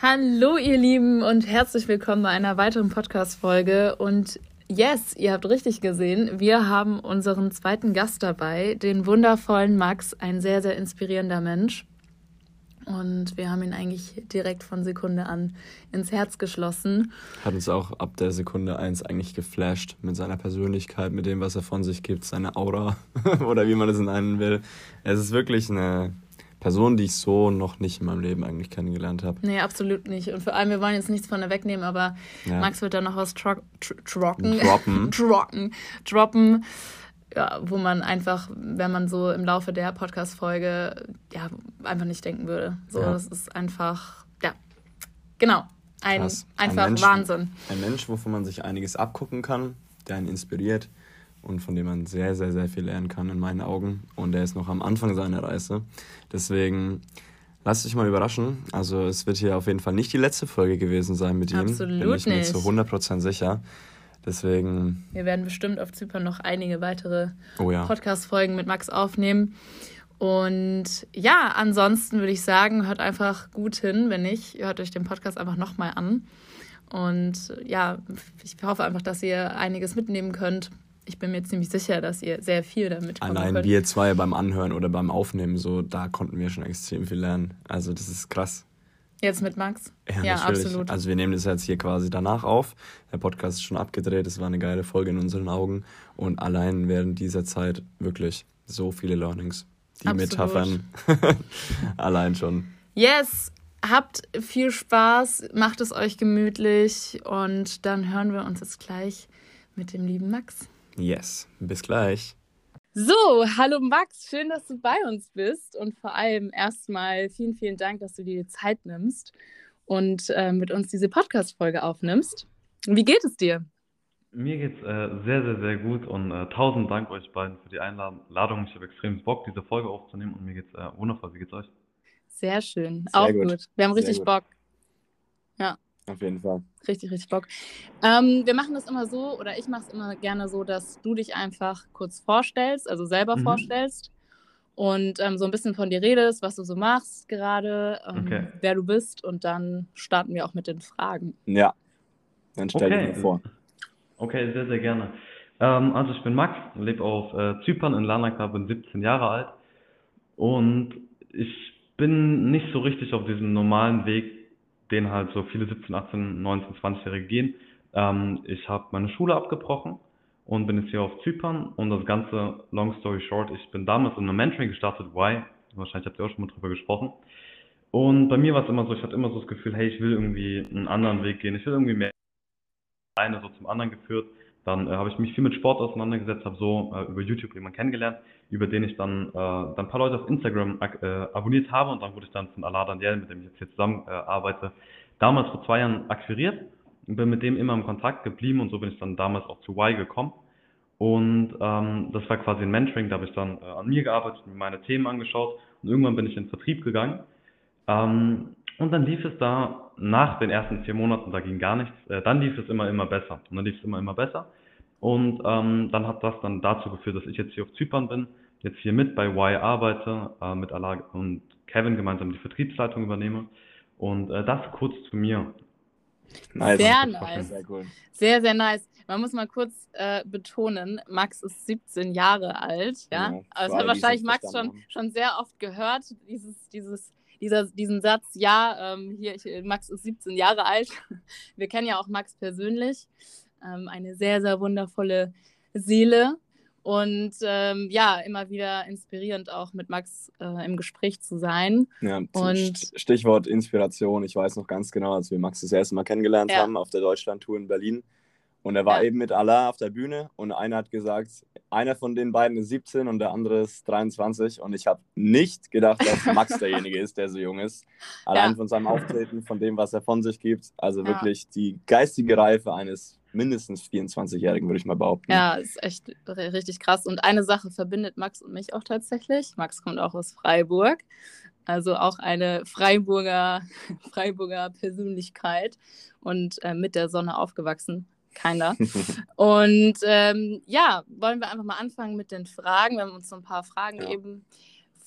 Hallo ihr Lieben und herzlich willkommen bei einer weiteren Podcast-Folge. Und yes, ihr habt richtig gesehen, wir haben unseren zweiten Gast dabei, den wundervollen Max, ein sehr, sehr inspirierender Mensch. Und wir haben ihn eigentlich direkt von Sekunde an ins Herz geschlossen. Hat uns auch ab der Sekunde eins eigentlich geflasht mit seiner Persönlichkeit, mit dem, was er von sich gibt, seine Aura oder wie man es nennen will. Es ist wirklich eine Person, die ich so noch nicht in meinem Leben eigentlich kennengelernt habe. Nee, absolut nicht. Und vor allem, wir wollen jetzt nichts von der wegnehmen, aber ja. Max wird da noch was tro tro trocken. Droppen. trocken. Droppen. Ja, wo man einfach, wenn man so im Laufe der Podcast-Folge, ja, einfach nicht denken würde. So, ja. das ist einfach, ja, genau. Ein, Krass. einfach ein Mensch, Wahnsinn. Ein Mensch, wovon man sich einiges abgucken kann, der einen inspiriert und von dem man sehr, sehr, sehr viel lernen kann in meinen Augen. Und er ist noch am Anfang seiner Reise. Deswegen lasst euch mal überraschen. Also es wird hier auf jeden Fall nicht die letzte Folge gewesen sein mit ihm. Absolut Bin ich mir nicht. zu 100% sicher. Deswegen. Wir werden bestimmt auf Zypern noch einige weitere oh ja. Podcast-Folgen mit Max aufnehmen. Und ja, ansonsten würde ich sagen, hört einfach gut hin. Wenn nicht, hört euch den Podcast einfach nochmal an. Und ja, ich hoffe einfach, dass ihr einiges mitnehmen könnt ich bin mir ziemlich sicher, dass ihr sehr viel damit Allein könnt. wir zwei beim Anhören oder beim Aufnehmen, so da konnten wir schon extrem viel lernen. Also das ist krass. Jetzt mit Max? Ja, ja absolut. Also wir nehmen das jetzt hier quasi danach auf. Der Podcast ist schon abgedreht. Es war eine geile Folge in unseren Augen. Und allein während dieser Zeit wirklich so viele Learnings. Die absolut. Metaphern allein schon. Yes, habt viel Spaß, macht es euch gemütlich und dann hören wir uns jetzt gleich mit dem lieben Max. Yes, bis gleich. So, hallo Max, schön, dass du bei uns bist und vor allem erstmal vielen, vielen Dank, dass du dir die Zeit nimmst und äh, mit uns diese Podcast-Folge aufnimmst. Wie geht es dir? Mir geht es äh, sehr, sehr, sehr gut und äh, tausend Dank euch beiden für die Einladung. Ich habe extrem Bock, diese Folge aufzunehmen und mir geht es äh, wundervoll. Wie geht's euch? Sehr schön, sehr auch gut. gut. Wir haben richtig Bock. Ja. Auf jeden Fall. Richtig, richtig Bock. Ähm, wir machen das immer so, oder ich mache es immer gerne so, dass du dich einfach kurz vorstellst, also selber mhm. vorstellst und ähm, so ein bisschen von dir redest, was du so machst gerade, ähm, okay. wer du bist und dann starten wir auch mit den Fragen. Ja, dann stell okay. dich mal vor. Okay, sehr, sehr gerne. Ähm, also ich bin Max, lebe auf äh, Zypern in Larnaca, bin 17 Jahre alt und ich bin nicht so richtig auf diesem normalen Weg den halt so viele 17, 18, 19, 20-Jährige gehen. Ähm, ich habe meine Schule abgebrochen und bin jetzt hier auf Zypern und das Ganze, long story short, ich bin damals in einem Mentoring gestartet, why? Wahrscheinlich habt ihr auch schon mal drüber gesprochen. Und bei mir war es immer so, ich hatte immer so das Gefühl, hey, ich will irgendwie einen anderen Weg gehen, ich will irgendwie mehr eine so zum anderen geführt. Dann äh, habe ich mich viel mit Sport auseinandergesetzt, habe so äh, über YouTube jemanden kennengelernt, über den ich dann, äh, dann ein paar Leute auf Instagram äh, abonniert habe und dann wurde ich dann von Allah Daniel, mit dem ich jetzt hier zusammen äh, arbeite, damals vor zwei Jahren akquiriert und bin mit dem immer im Kontakt geblieben und so bin ich dann damals auch zu Y gekommen. Und ähm, das war quasi ein Mentoring, da habe ich dann äh, an mir gearbeitet, mir meine Themen angeschaut und irgendwann bin ich in den Vertrieb gegangen. Ähm, und dann lief es da nach den ersten vier Monaten, da ging gar nichts, äh, dann lief es immer, immer besser. Und dann lief es immer, immer besser. Und ähm, dann hat das dann dazu geführt, dass ich jetzt hier auf Zypern bin, jetzt hier mit bei Y arbeite, äh, mit Allah und Kevin gemeinsam die Vertriebsleitung übernehme. Und äh, das kurz zu mir. Nice. Sehr nice. Sehr, cool. sehr, sehr nice. Man muss mal kurz äh, betonen, Max ist 17 Jahre alt. Ja, ja also das hat wahrscheinlich Max schon, schon sehr oft gehört, dieses, dieses, dieser, diesen Satz, ja, ähm, hier, ich, Max ist 17 Jahre alt. Wir kennen ja auch Max persönlich ähm, eine sehr, sehr wundervolle Seele. Und ähm, ja, immer wieder inspirierend auch mit Max äh, im Gespräch zu sein. Ja, und Stichwort Inspiration. Ich weiß noch ganz genau, als wir Max das erste Mal kennengelernt ja. haben auf der Deutschland-Tour in Berlin. Und er war ja. eben mit Allah auf der Bühne und einer hat gesagt, einer von den beiden ist 17 und der andere ist 23. Und ich habe nicht gedacht, dass Max derjenige ist, der so jung ist. Allein ja. von seinem Auftreten, von dem, was er von sich gibt. Also wirklich die geistige Reife eines mindestens 24-Jährigen, würde ich mal behaupten. Ja, ist echt richtig krass. Und eine Sache verbindet Max und mich auch tatsächlich. Max kommt auch aus Freiburg. Also auch eine Freiburger, Freiburger Persönlichkeit und äh, mit der Sonne aufgewachsen. Keiner. und ähm, ja, wollen wir einfach mal anfangen mit den Fragen. Wir haben uns so ein paar Fragen ja. eben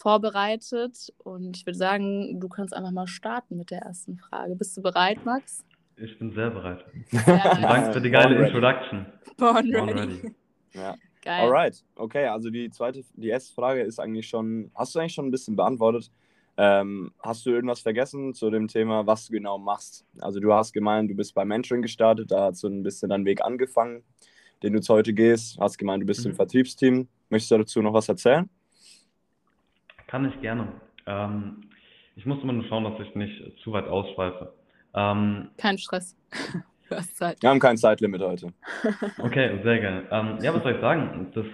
vorbereitet und ich würde sagen, du kannst einfach mal starten mit der ersten Frage. Bist du bereit, Max? Ich bin sehr bereit. Ja. Danke für die geile Born Introduction. Born, Born ready. ready. Ja. Geil. Alright, okay, also die zweite, die erste Frage ist eigentlich schon, hast du eigentlich schon ein bisschen beantwortet? Ähm, hast du irgendwas vergessen zu dem Thema, was du genau machst? Also du hast gemeint, du bist bei Mentoring gestartet, da hat so ein bisschen dein Weg angefangen, den du jetzt heute gehst. Hast gemeint, du bist mhm. im Vertriebsteam. Möchtest du dazu noch was erzählen? Kann ich gerne. Ähm, ich muss immer nur schauen, dass ich nicht zu weit ausschweife. Ähm, Kein Stress. Du hast Zeit. Wir haben kein Zeitlimit heute. Okay, sehr gerne. Ähm, ja, was soll ich sagen? Das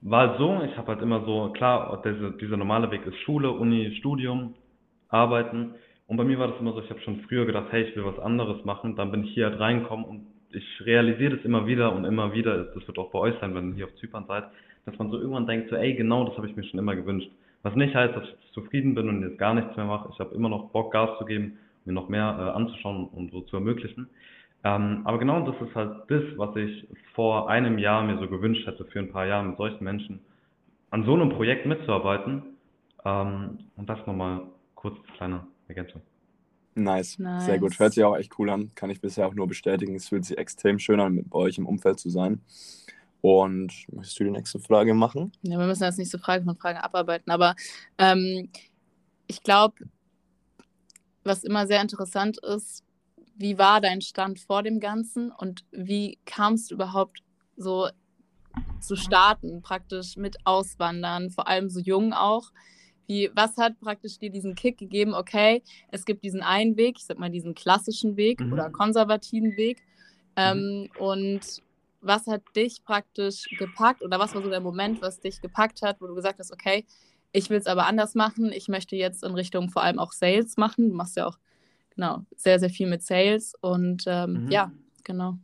war halt so, ich habe halt immer so, klar, diese, dieser normale Weg ist Schule, Uni, Studium, Arbeiten. Und bei mir war das immer so, ich habe schon früher gedacht, hey, ich will was anderes machen. Dann bin ich hier halt reingekommen und ich realisiere das immer wieder und immer wieder, das wird auch bei euch sein, wenn ihr hier auf Zypern seid, dass man so irgendwann denkt, so, ey, genau das habe ich mir schon immer gewünscht. Was nicht heißt, dass ich zufrieden bin und jetzt gar nichts mehr mache. Ich habe immer noch Bock, Gas zu geben, mir noch mehr äh, anzuschauen und so zu ermöglichen. Ähm, aber genau das ist halt das, was ich vor einem Jahr mir so gewünscht hätte, für ein paar Jahre mit solchen Menschen an so einem Projekt mitzuarbeiten. Ähm, und das nochmal kurz kleine Ergänzung. Nice. nice. sehr gut. Hört sich auch echt cool an. Kann ich bisher auch nur bestätigen. Es fühlt sich extrem schön an, mit bei euch im Umfeld zu sein. Und möchtest du die nächste Frage machen? Ja, wir müssen jetzt nicht so Frage von Frage abarbeiten, aber ähm, ich glaube, was immer sehr interessant ist, wie war dein Stand vor dem Ganzen und wie kamst du überhaupt so zu starten, praktisch mit Auswandern, vor allem so jung auch? Wie, was hat praktisch dir diesen Kick gegeben, okay, es gibt diesen einen Weg, ich sag mal diesen klassischen Weg mhm. oder konservativen Weg. Ähm, mhm. Und was hat dich praktisch gepackt oder was war so der Moment, was dich gepackt hat, wo du gesagt hast, okay, ich will es aber anders machen, ich möchte jetzt in Richtung vor allem auch Sales machen. Du machst ja auch genau, sehr, sehr viel mit Sales und ähm, mhm. ja, genau.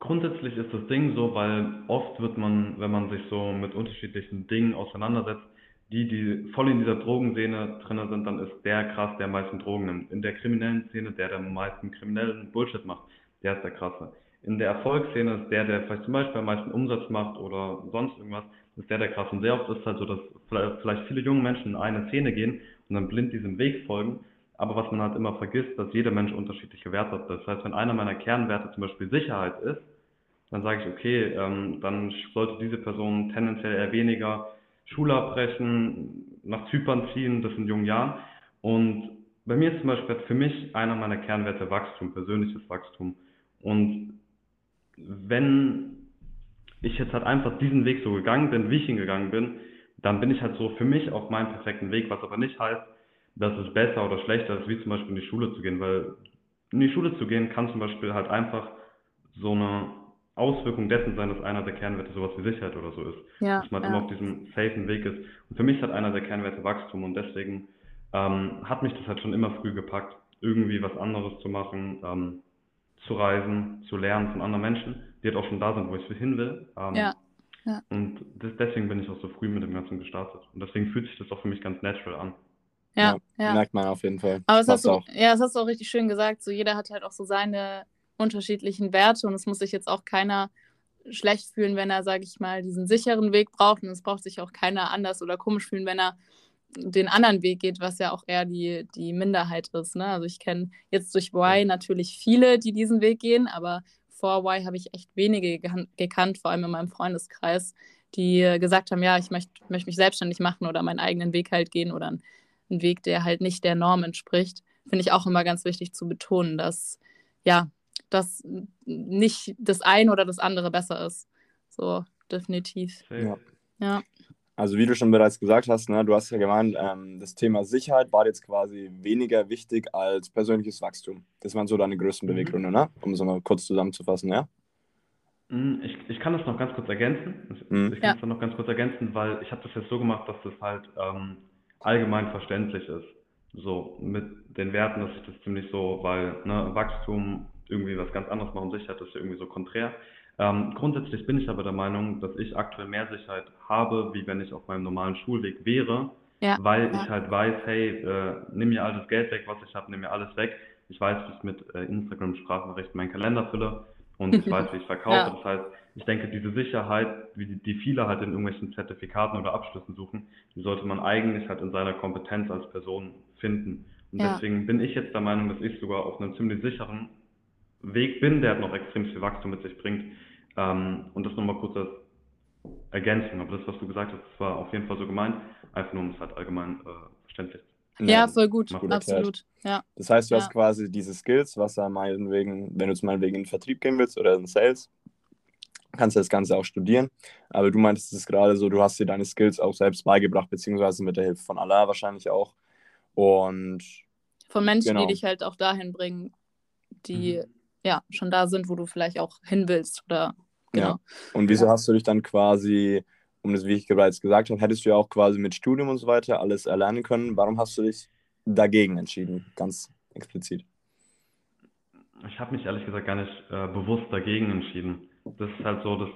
Grundsätzlich ist das Ding so, weil oft wird man, wenn man sich so mit unterschiedlichen Dingen auseinandersetzt, die, die voll in dieser Drogenszene drin sind, dann ist der krass, der am meisten Drogen nimmt. In der kriminellen Szene, der der am meisten kriminellen Bullshit macht, der ist der krasse. In der Erfolgsszene ist der, der vielleicht zum Beispiel am meisten Umsatz macht oder sonst irgendwas, ist der der krasse. Und sehr oft ist es halt so, dass vielleicht viele junge Menschen in eine Szene gehen und dann blind diesem Weg folgen. Aber was man halt immer vergisst, dass jeder Mensch unterschiedliche Werte hat. Das heißt, wenn einer meiner Kernwerte zum Beispiel Sicherheit ist, dann sage ich, okay, ähm, dann sollte diese Person tendenziell eher weniger Schule abbrechen, nach Zypern ziehen, das in jungen Jahren. Und bei mir ist zum Beispiel für mich einer meiner Kernwerte Wachstum, persönliches Wachstum. Und wenn ich jetzt halt einfach diesen Weg so gegangen bin, wie ich ihn gegangen bin, dann bin ich halt so für mich auf meinem perfekten Weg, was aber nicht heißt, dass es besser oder schlechter ist, wie zum Beispiel in die Schule zu gehen, weil in die Schule zu gehen kann zum Beispiel halt einfach so eine Auswirkung dessen sein, dass einer der Kernwerte sowas wie Sicherheit oder so ist. Ja, dass man ja. immer auf diesem safen Weg ist. Und für mich hat einer der Kernwerte Wachstum und deswegen ähm, hat mich das halt schon immer früh gepackt, irgendwie was anderes zu machen, ähm, zu reisen, zu lernen von anderen Menschen, die halt auch schon da sind, wo ich hin will. Ähm, ja. Ja. Und das, deswegen bin ich auch so früh mit dem Ganzen gestartet. Und deswegen fühlt sich das auch für mich ganz natural an. Ja, ja. merkt man auf jeden Fall. Aber das hast, du, ja, das hast du auch richtig schön gesagt. So jeder hat halt auch so seine unterschiedlichen Werte und es muss sich jetzt auch keiner schlecht fühlen, wenn er, sage ich mal, diesen sicheren Weg braucht. Und es braucht sich auch keiner anders oder komisch fühlen, wenn er den anderen Weg geht, was ja auch eher die, die Minderheit ist. Ne? Also ich kenne jetzt durch Y natürlich viele, die diesen Weg gehen, aber vor Y habe ich echt wenige gekannt, vor allem in meinem Freundeskreis, die gesagt haben, ja, ich möchte möcht mich selbstständig machen oder meinen eigenen Weg halt gehen oder einen, Weg, der halt nicht der Norm entspricht. Finde ich auch immer ganz wichtig zu betonen, dass ja, dass nicht das eine oder das andere besser ist. So, definitiv. Ja. ja. Also wie du schon bereits gesagt hast, ne, du hast ja gemeint, ähm, das Thema Sicherheit war jetzt quasi weniger wichtig als persönliches Wachstum. Das waren so deine größten mhm. Beweggründe, ne? um es mal kurz zusammenzufassen, ja? Mhm, ich, ich kann das noch ganz kurz ergänzen. Mhm. Ich kann ja. das noch ganz kurz ergänzen, weil ich habe das jetzt so gemacht, dass das halt ähm, allgemein verständlich ist. So mit den Werten, dass ich das ziemlich so, weil ne, Wachstum irgendwie was ganz anderes machen, Sicherheit ist ja irgendwie so konträr. Ähm, grundsätzlich bin ich aber der Meinung, dass ich aktuell mehr Sicherheit habe, wie wenn ich auf meinem normalen Schulweg wäre, ja. weil ja. ich halt weiß, hey, äh, nimm mir all das Geld weg, was ich habe, nimm mir alles weg. Ich weiß, wie ich mit äh, Instagram-Sprachnachrichten meinen Kalender fülle und ich weiß, wie ich verkaufe. Ja. Das heißt, ich denke, diese Sicherheit, wie die, die viele halt in irgendwelchen Zertifikaten oder Abschlüssen suchen, die sollte man eigentlich halt in seiner Kompetenz als Person finden. Und ja. deswegen bin ich jetzt der Meinung, dass ich sogar auf einem ziemlich sicheren Weg bin, der noch extrem viel Wachstum mit sich bringt. Ähm, und das nochmal kurz als Ergänzung. Aber das, was du gesagt hast, das war auf jeden Fall so gemeint, einfach nur um es halt allgemein äh, verständlich ja, voll gut, gut absolut. Ja. Das heißt, du ja. hast quasi diese Skills, was da meinetwegen, wenn du zum Beispiel in den Vertrieb gehen willst oder in Sales, kannst du das Ganze auch studieren. Aber du meintest es gerade so, du hast dir deine Skills auch selbst beigebracht, beziehungsweise mit der Hilfe von Allah wahrscheinlich auch. Und von Menschen, genau. die dich halt auch dahin bringen, die mhm. ja schon da sind, wo du vielleicht auch hin willst. Oder genau. Ja. Und wieso hast du dich dann quasi, um das, wie ich bereits gesagt habe, hättest du ja auch quasi mit Studium und so weiter alles erlernen können. Warum hast du dich dagegen entschieden, ganz explizit? Ich habe mich ehrlich gesagt gar nicht äh, bewusst dagegen entschieden das ist halt so, dass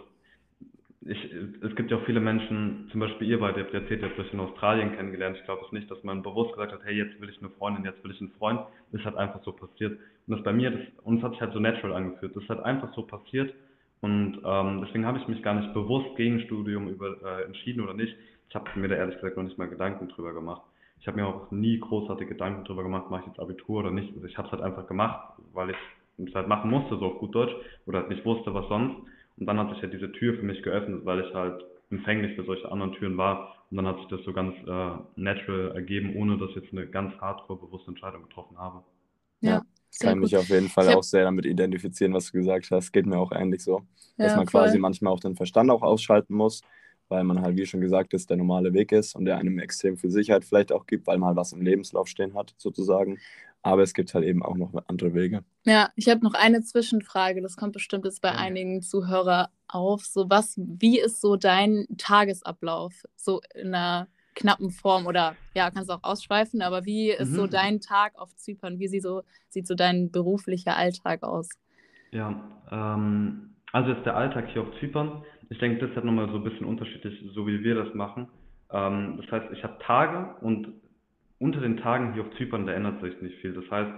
ich, es gibt ja auch viele Menschen, zum Beispiel ihr beide, ihr habt erzählt, ihr habt euch in Australien kennengelernt. Ich glaube es nicht, dass man bewusst gesagt hat, hey, jetzt will ich eine Freundin, jetzt will ich einen Freund. Das ist halt einfach so passiert. Und das bei mir, das, und es hat sich halt so natural angefühlt. Das ist halt einfach so passiert. Und ähm, deswegen habe ich mich gar nicht bewusst gegen Studium über, äh, entschieden oder nicht. Ich habe mir da ehrlich gesagt noch nicht mal Gedanken drüber gemacht. Ich habe mir auch nie großartige Gedanken drüber gemacht, mache ich jetzt Abitur oder nicht. Also ich habe es halt einfach gemacht, weil ich es halt machen musste, so auf gut Deutsch, oder halt nicht wusste, was sonst. Und dann hat sich ja halt diese Tür für mich geöffnet, weil ich halt empfänglich für solche anderen Türen war. Und dann hat sich das so ganz äh, natural ergeben, ohne dass ich jetzt eine ganz hardcore bewusste Entscheidung getroffen habe. Ja, kann gut. mich auf jeden Fall auch sehr damit identifizieren, was du gesagt hast. Geht mir auch ähnlich so. Ja, dass man voll. quasi manchmal auch den Verstand auch ausschalten muss, weil man halt, wie schon gesagt ist, der normale Weg ist und der einem extrem viel Sicherheit vielleicht auch gibt, weil man halt was im Lebenslauf stehen hat, sozusagen. Aber es gibt halt eben auch noch andere Wege. Ja, ich habe noch eine Zwischenfrage. Das kommt bestimmt jetzt bei ja. einigen Zuhörern auf. So was, wie ist so dein Tagesablauf? So in einer knappen Form oder ja, kannst du auch ausschweifen, aber wie ist mhm. so dein Tag auf Zypern? Wie sieht so, sieht so dein beruflicher Alltag aus? Ja, ähm, also jetzt der Alltag hier auf Zypern. Ich denke, das ist halt nochmal so ein bisschen unterschiedlich, so wie wir das machen. Ähm, das heißt, ich habe Tage und unter den Tagen hier auf Zypern, da ändert sich nicht viel. Das heißt,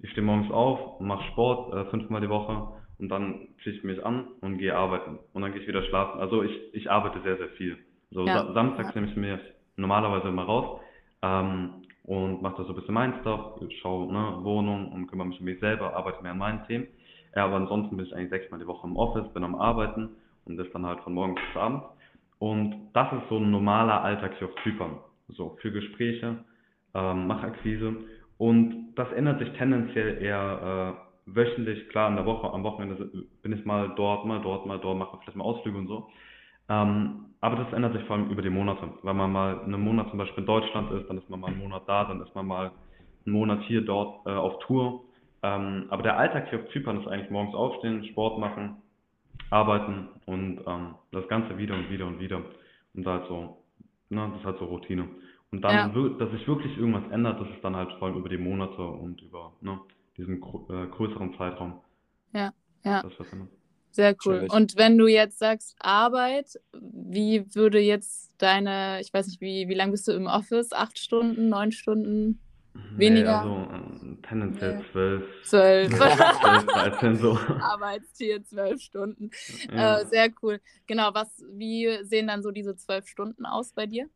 ich stehe morgens auf, mache Sport äh, fünfmal die Woche und dann ziehe ich mich an und gehe arbeiten. Und dann gehe ich wieder schlafen. Also ich, ich arbeite sehr, sehr viel. So ja. samstags ja. nehme ich mir normalerweise immer raus ähm, und mache da so ein bisschen mein Stuff, schaue ne, Wohnung und kümmere mich um mich selber, arbeite mehr an meinen Themen. Ja, aber ansonsten bin ich eigentlich sechsmal die Woche im Office, bin am Arbeiten und das dann halt von morgens bis abends. Und das ist so ein normaler Alltag hier auf Zypern. So, für Gespräche, ähm, mache Akquise und das ändert sich tendenziell eher äh, wöchentlich. Klar, in der Woche, am Wochenende bin ich mal dort, mal dort, mal dort, mache vielleicht mal Ausflüge und so. Ähm, aber das ändert sich vor allem über die Monate. Wenn man mal einen Monat zum Beispiel in Deutschland ist, dann ist man mal einen Monat da, dann ist man mal einen Monat hier, dort äh, auf Tour. Ähm, aber der Alltag hier auf Zypern ist eigentlich morgens aufstehen, Sport machen, arbeiten und ähm, das Ganze wieder und wieder und wieder. Und da halt so, ne, das ist halt so Routine. Und dann, ja. dass sich wirklich irgendwas ändert, das ist dann halt vor allem über die Monate und über ne, diesen äh, größeren Zeitraum. Ja, ja. Sehr cool. Und wenn du jetzt sagst Arbeit, wie würde jetzt deine, ich weiß nicht, wie, wie lange bist du im Office? Acht Stunden, neun Stunden? Weniger? Nee, also äh, tendenziell zwölf. Zwölf. Zwölf, 13 so. Arbeitstier, zwölf Stunden. Ja. Äh, sehr cool. Genau, was, wie sehen dann so diese zwölf Stunden aus bei dir?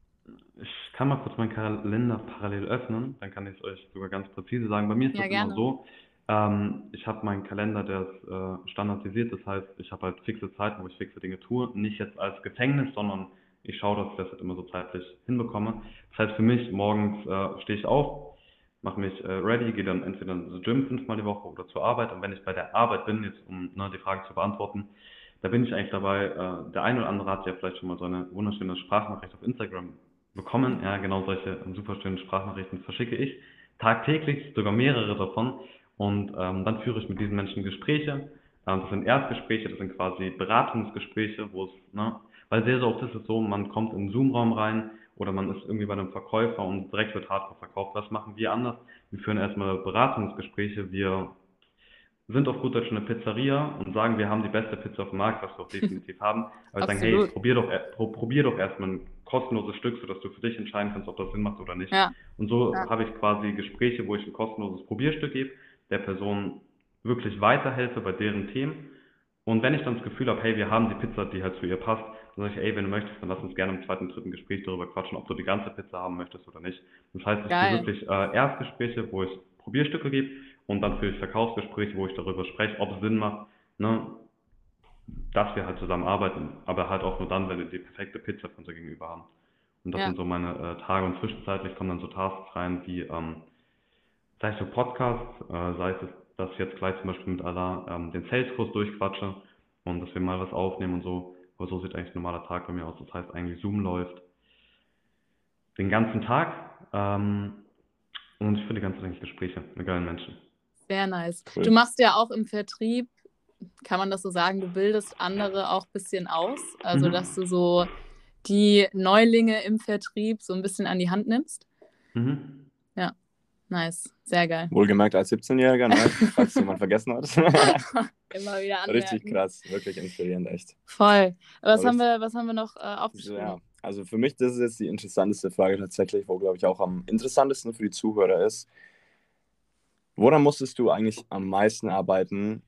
Ich kann mal kurz meinen Kalender parallel öffnen, dann kann ich es euch sogar ganz präzise sagen. Bei mir ist ja, das gerne. immer so, ähm, ich habe meinen Kalender, der ist äh, standardisiert, das heißt, ich habe halt fixe Zeiten, wo ich fixe Dinge tue, nicht jetzt als Gefängnis, sondern ich schaue, dass ich das halt immer so zeitlich hinbekomme. Das heißt für mich, morgens äh, stehe ich auf, mache mich äh, ready, gehe dann entweder ins Gym fünfmal die Woche oder zur Arbeit. Und wenn ich bei der Arbeit bin, jetzt um ne, die Frage zu beantworten, da bin ich eigentlich dabei, äh, der eine oder andere hat ja vielleicht schon mal so eine wunderschöne Sprachnachricht auf Instagram bekommen. Ja, genau solche super schönen Sprachnachrichten verschicke ich tagtäglich, sogar mehrere davon. Und ähm, dann führe ich mit diesen Menschen Gespräche. Ähm, das sind Erstgespräche, das sind quasi Beratungsgespräche, wo es, ne, weil sehr, sehr oft ist es so, man kommt in den Zoom-Raum rein oder man ist irgendwie bei einem Verkäufer und direkt wird Hardcore verkauft. Was machen wir anders? Wir führen erstmal Beratungsgespräche. Wir sind auf gut Deutsch eine Pizzeria und sagen, wir haben die beste Pizza auf dem Markt, was wir auch definitiv haben. Aber sagen, hey, probier doch, äh, probier doch erstmal ein kostenloses Stück, sodass du für dich entscheiden kannst, ob das Sinn macht oder nicht. Ja. Und so ja. habe ich quasi Gespräche, wo ich ein kostenloses Probierstück gebe, der Person wirklich weiterhelfe bei deren Themen Und wenn ich dann das Gefühl habe, hey, wir haben die Pizza, die halt zu ihr passt, dann sage ich, ey, wenn du möchtest, dann lass uns gerne im zweiten, dritten Gespräch darüber quatschen, ob du die ganze Pizza haben möchtest oder nicht. Das heißt, es sind wirklich äh, Erstgespräche, wo ich Probierstücke gebe und dann führe ich Verkaufsgespräche, wo ich darüber spreche, ob es Sinn macht, ne, dass wir halt zusammenarbeiten, aber halt auch nur dann, wenn wir die perfekte Pizza von unser Gegenüber haben. Und das ja. sind so meine äh, Tage und zwischenzeitlich kommen dann so Tasks rein wie, ähm, sei es so Podcasts, äh, sei es, dass ich jetzt gleich zum Beispiel mit Allah ähm, den Saleskurs durchquatsche und dass wir mal was aufnehmen und so. Aber so sieht eigentlich ein normaler Tag bei mir aus. Das heißt eigentlich Zoom läuft den ganzen Tag ähm, und ich führe die ganze Zeit Gespräche mit geilen Menschen. Sehr nice. Cool. Du machst ja auch im Vertrieb, kann man das so sagen, du bildest andere auch ein bisschen aus. Also, mhm. dass du so die Neulinge im Vertrieb so ein bisschen an die Hand nimmst. Mhm. Nice. Sehr geil. Wohlgemerkt als 17-Jähriger, ne? falls jemand vergessen hat. Immer wieder anmerken. Richtig krass, wirklich inspirierend, echt. Voll. Was, haben wir, was haben wir noch äh, aufgeschrieben? Ja, also für mich, das ist jetzt die interessanteste Frage tatsächlich, wo, glaube ich, auch am interessantesten für die Zuhörer ist. Woran musstest du eigentlich am meisten arbeiten,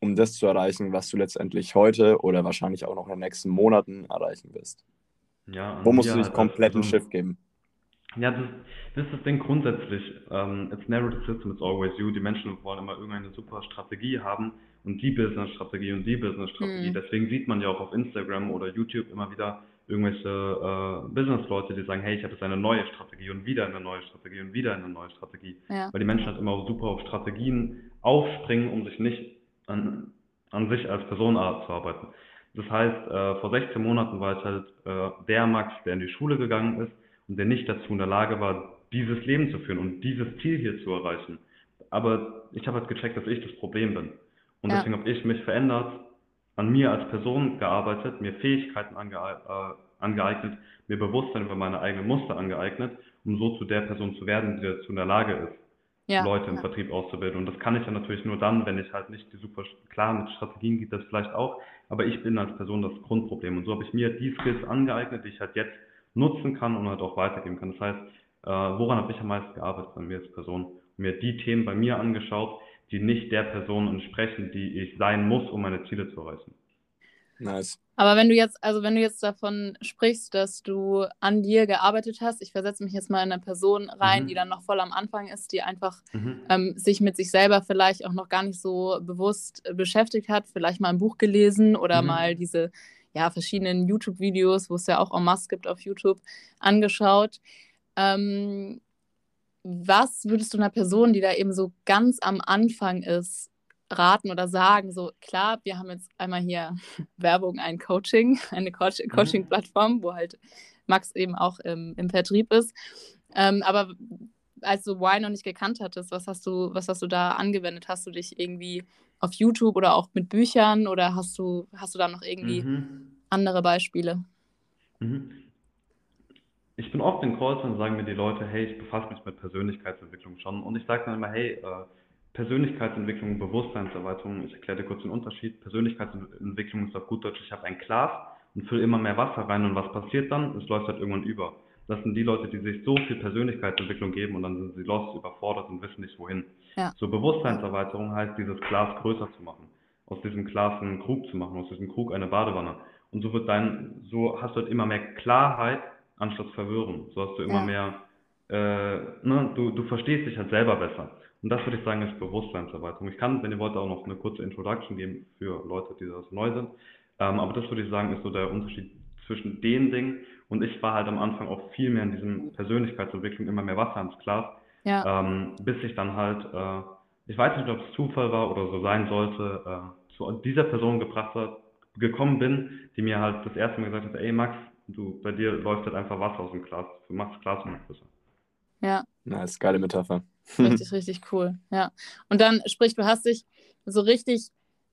um das zu erreichen, was du letztendlich heute oder wahrscheinlich auch noch in den nächsten Monaten erreichen wirst? Ja, Wo musst ja, du dich komplett also, ein Schiff geben? Ja, das, das ist das Ding grundsätzlich. Um, it's never the system, it's always you. Die Menschen wollen immer irgendeine super Strategie haben und die Business-Strategie und die Business-Strategie. Mhm. Deswegen sieht man ja auch auf Instagram oder YouTube immer wieder irgendwelche äh, Business-Leute, die sagen, hey, ich habe jetzt eine neue Strategie und wieder eine neue Strategie und wieder eine neue Strategie. Ja. Weil die Menschen halt immer super auf Strategien aufspringen, um sich nicht an, an sich als Person zu arbeiten. Das heißt, äh, vor 16 Monaten war ich halt äh, der Max, der in die Schule gegangen ist und der nicht dazu in der Lage war, dieses Leben zu führen und dieses Ziel hier zu erreichen. Aber ich habe halt gecheckt, dass ich das Problem bin. Und ja. deswegen habe ich mich verändert, an mir als Person gearbeitet, mir Fähigkeiten ange äh, angeeignet, mir Bewusstsein über meine eigenen Muster angeeignet, um so zu der Person zu werden, die dazu in der Lage ist, ja. Leute im ja. Vertrieb auszubilden. Und das kann ich ja natürlich nur dann, wenn ich halt nicht die super, klar, mit Strategien geht das vielleicht auch, aber ich bin als Person das Grundproblem. Und so habe ich mir die Skills angeeignet, die ich halt jetzt nutzen kann und halt auch weitergeben kann. Das heißt, äh, woran habe ich am meisten gearbeitet bei mir als Person? Mir die Themen bei mir angeschaut, die nicht der Person entsprechen, die ich sein muss, um meine Ziele zu erreichen. Nice. Aber wenn du jetzt, also wenn du jetzt davon sprichst, dass du an dir gearbeitet hast, ich versetze mich jetzt mal in eine Person rein, mhm. die dann noch voll am Anfang ist, die einfach mhm. ähm, sich mit sich selber vielleicht auch noch gar nicht so bewusst beschäftigt hat, vielleicht mal ein Buch gelesen oder mhm. mal diese ja, verschiedenen YouTube-Videos, wo es ja auch en masse gibt auf YouTube, angeschaut. Ähm, was würdest du einer Person, die da eben so ganz am Anfang ist, raten oder sagen? So, klar, wir haben jetzt einmal hier Werbung, ein Coaching, eine Coach mhm. Coaching-Plattform, wo halt Max eben auch im, im Vertrieb ist. Ähm, aber als du Y noch nicht gekannt hattest, was hast du, was hast du da angewendet? Hast du dich irgendwie auf YouTube oder auch mit Büchern oder hast du, hast du da noch irgendwie mhm. andere Beispiele? Mhm. Ich bin oft in Calls und sagen mir die Leute, hey, ich befasse mich mit Persönlichkeitsentwicklung schon. Und ich sage dann immer, hey, äh, Persönlichkeitsentwicklung, Bewusstseinserweiterung, ich erkläre dir kurz den Unterschied. Persönlichkeitsentwicklung ist auf gut Deutsch, ich habe ein Glas und fülle immer mehr Wasser rein und was passiert dann? Es läuft halt irgendwann über. Das sind die Leute, die sich so viel Persönlichkeitsentwicklung geben und dann sind sie lost, überfordert und wissen nicht wohin. Ja. So Bewusstseinserweiterung heißt, dieses Glas größer zu machen, aus diesem Glas einen Krug zu machen, aus diesem Krug eine Badewanne. Und so wird dein, so hast du halt immer mehr Klarheit anstatt Verwirren. So hast du immer ja. mehr, äh, ne, du, du verstehst dich halt selber besser. Und das würde ich sagen, ist Bewusstseinserweiterung. Ich kann, wenn ihr wollt, auch noch eine kurze Introduction geben für Leute, die das neu sind. Ähm, aber das würde ich sagen, ist so der Unterschied zwischen den Dingen. Und ich war halt am Anfang auch viel mehr in diesem Persönlichkeitsentwicklung, immer mehr Wasser ins Glas. Ja. Ähm, bis ich dann halt, äh, ich weiß nicht, ob es Zufall war oder so sein sollte, äh, zu dieser Person gebracht hat, gekommen bin, die mir halt das erste Mal gesagt hat, ey Max, du, bei dir läuft halt einfach Wasser aus dem Glas. Du machst das Glas immer größer. Ja. Nice, geile Metapher. Richtig, richtig cool. Ja. Und dann, sprich, du hast dich so richtig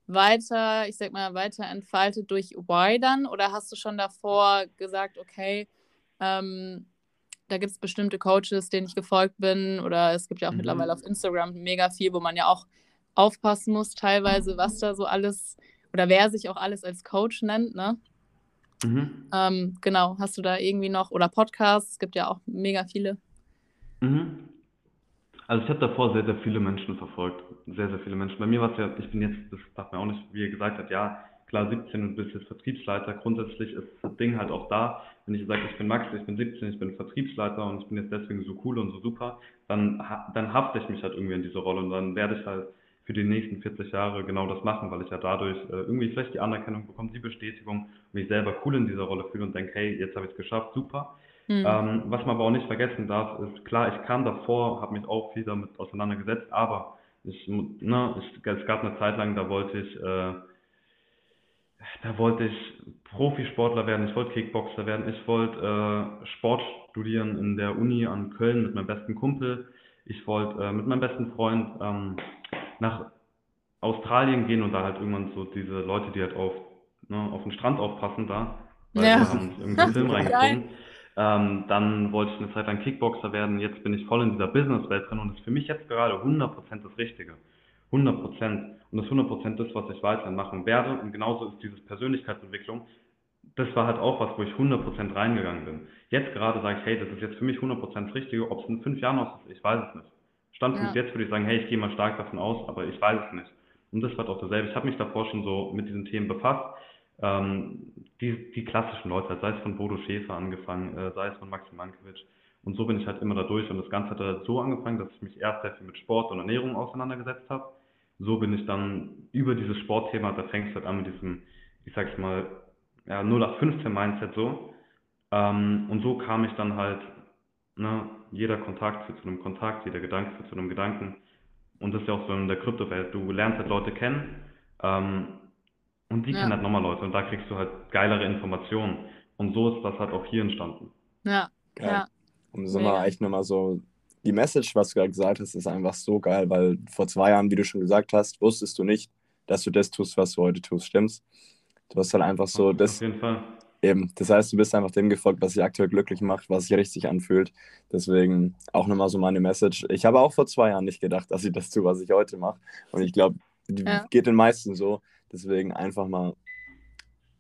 weiter, ich sag mal, weiter entfaltet durch Y dann? Oder hast du schon davor gesagt, okay, ähm, da gibt es bestimmte Coaches, denen ich gefolgt bin, oder es gibt ja auch mhm. mittlerweile auf Instagram mega viel, wo man ja auch aufpassen muss, teilweise, was da so alles oder wer sich auch alles als Coach nennt, ne? Mhm. Ähm, genau, hast du da irgendwie noch, oder Podcasts, es gibt ja auch mega viele. Mhm. Also ich habe davor sehr, sehr viele Menschen verfolgt. Sehr, sehr viele Menschen. Bei mir war es ja, ich bin jetzt, das darf man auch nicht, wie ihr gesagt habt, ja, klar 17 und bist jetzt Vertriebsleiter. Grundsätzlich ist das Ding halt auch da. Wenn ich sage, ich bin Max, ich bin 17, ich bin Vertriebsleiter und ich bin jetzt deswegen so cool und so super, dann, dann hafte ich mich halt irgendwie in diese Rolle und dann werde ich halt für die nächsten 40 Jahre genau das machen, weil ich ja dadurch äh, irgendwie vielleicht die Anerkennung bekomme, die Bestätigung mich selber cool in dieser Rolle fühle und denke, hey, jetzt habe ich es geschafft, super. Mhm. Ähm, was man aber auch nicht vergessen darf, ist klar, ich kam davor, habe mich auch viel damit auseinandergesetzt, aber ich, ne, ich, es gab eine Zeit lang, da wollte ich, äh, da wollte ich Profisportler werden, ich wollte Kickboxer werden, ich wollte äh, Sport studieren in der Uni an Köln mit meinem besten Kumpel, ich wollte äh, mit meinem besten Freund ähm, nach Australien gehen und da halt irgendwann so diese Leute, die halt auf, ne, auf den Strand aufpassen da, weil ja. wir haben irgendwie einen Film reingezogen. Ähm, dann wollte ich eine Zeit lang Kickboxer werden. Jetzt bin ich voll in dieser Businesswelt drin und das ist für mich jetzt gerade 100% das Richtige. 100%. Und das 100% ist, was ich weiterhin machen werde. Und genauso ist diese Persönlichkeitsentwicklung. Das war halt auch was, wo ich 100% reingegangen bin. Jetzt gerade sage ich, hey, das ist jetzt für mich 100% das Richtige. Ob es in fünf Jahren aus ist, ich weiß es nicht. Standpunkt ja. jetzt würde ich sagen, hey, ich gehe mal stark davon aus, aber ich weiß es nicht. Und das war auch dasselbe. Ich habe mich davor schon so mit diesen Themen befasst ähm, die, die klassischen Leute, sei es von Bodo Schäfer angefangen, äh, sei es von Maxim Mankiewicz. Und so bin ich halt immer da durch. Und das Ganze hat halt so angefangen, dass ich mich erst sehr viel mit Sport und Ernährung auseinandergesetzt habe. So bin ich dann über dieses Sportthema, da fängst du halt an mit diesem, ich sag's mal, ja, 0815 Mindset so. Ähm, und so kam ich dann halt, ne, jeder Kontakt führt zu einem Kontakt, jeder Gedanke führt zu einem Gedanken. Und das ist ja auch so in der Kryptowelt. Du lernst halt Leute kennen, ähm, und die ja. kennen halt nochmal Leute und da kriegst du halt geilere Informationen. Und so ist das halt auch hier entstanden. Ja, geil. ja. Und sind wir echt nochmal so, die Message, was du gerade gesagt hast, ist einfach so geil, weil vor zwei Jahren, wie du schon gesagt hast, wusstest du nicht, dass du das tust, was du heute tust, stimmt's? Du hast halt einfach so Auf das. Auf jeden Fall. Eben, das heißt, du bist einfach dem gefolgt, was sich aktuell glücklich macht, was sich richtig anfühlt. Deswegen auch nochmal so meine Message. Ich habe auch vor zwei Jahren nicht gedacht, dass ich das tue, was ich heute mache. Und ich glaube, ja. geht den meisten so. Deswegen einfach mal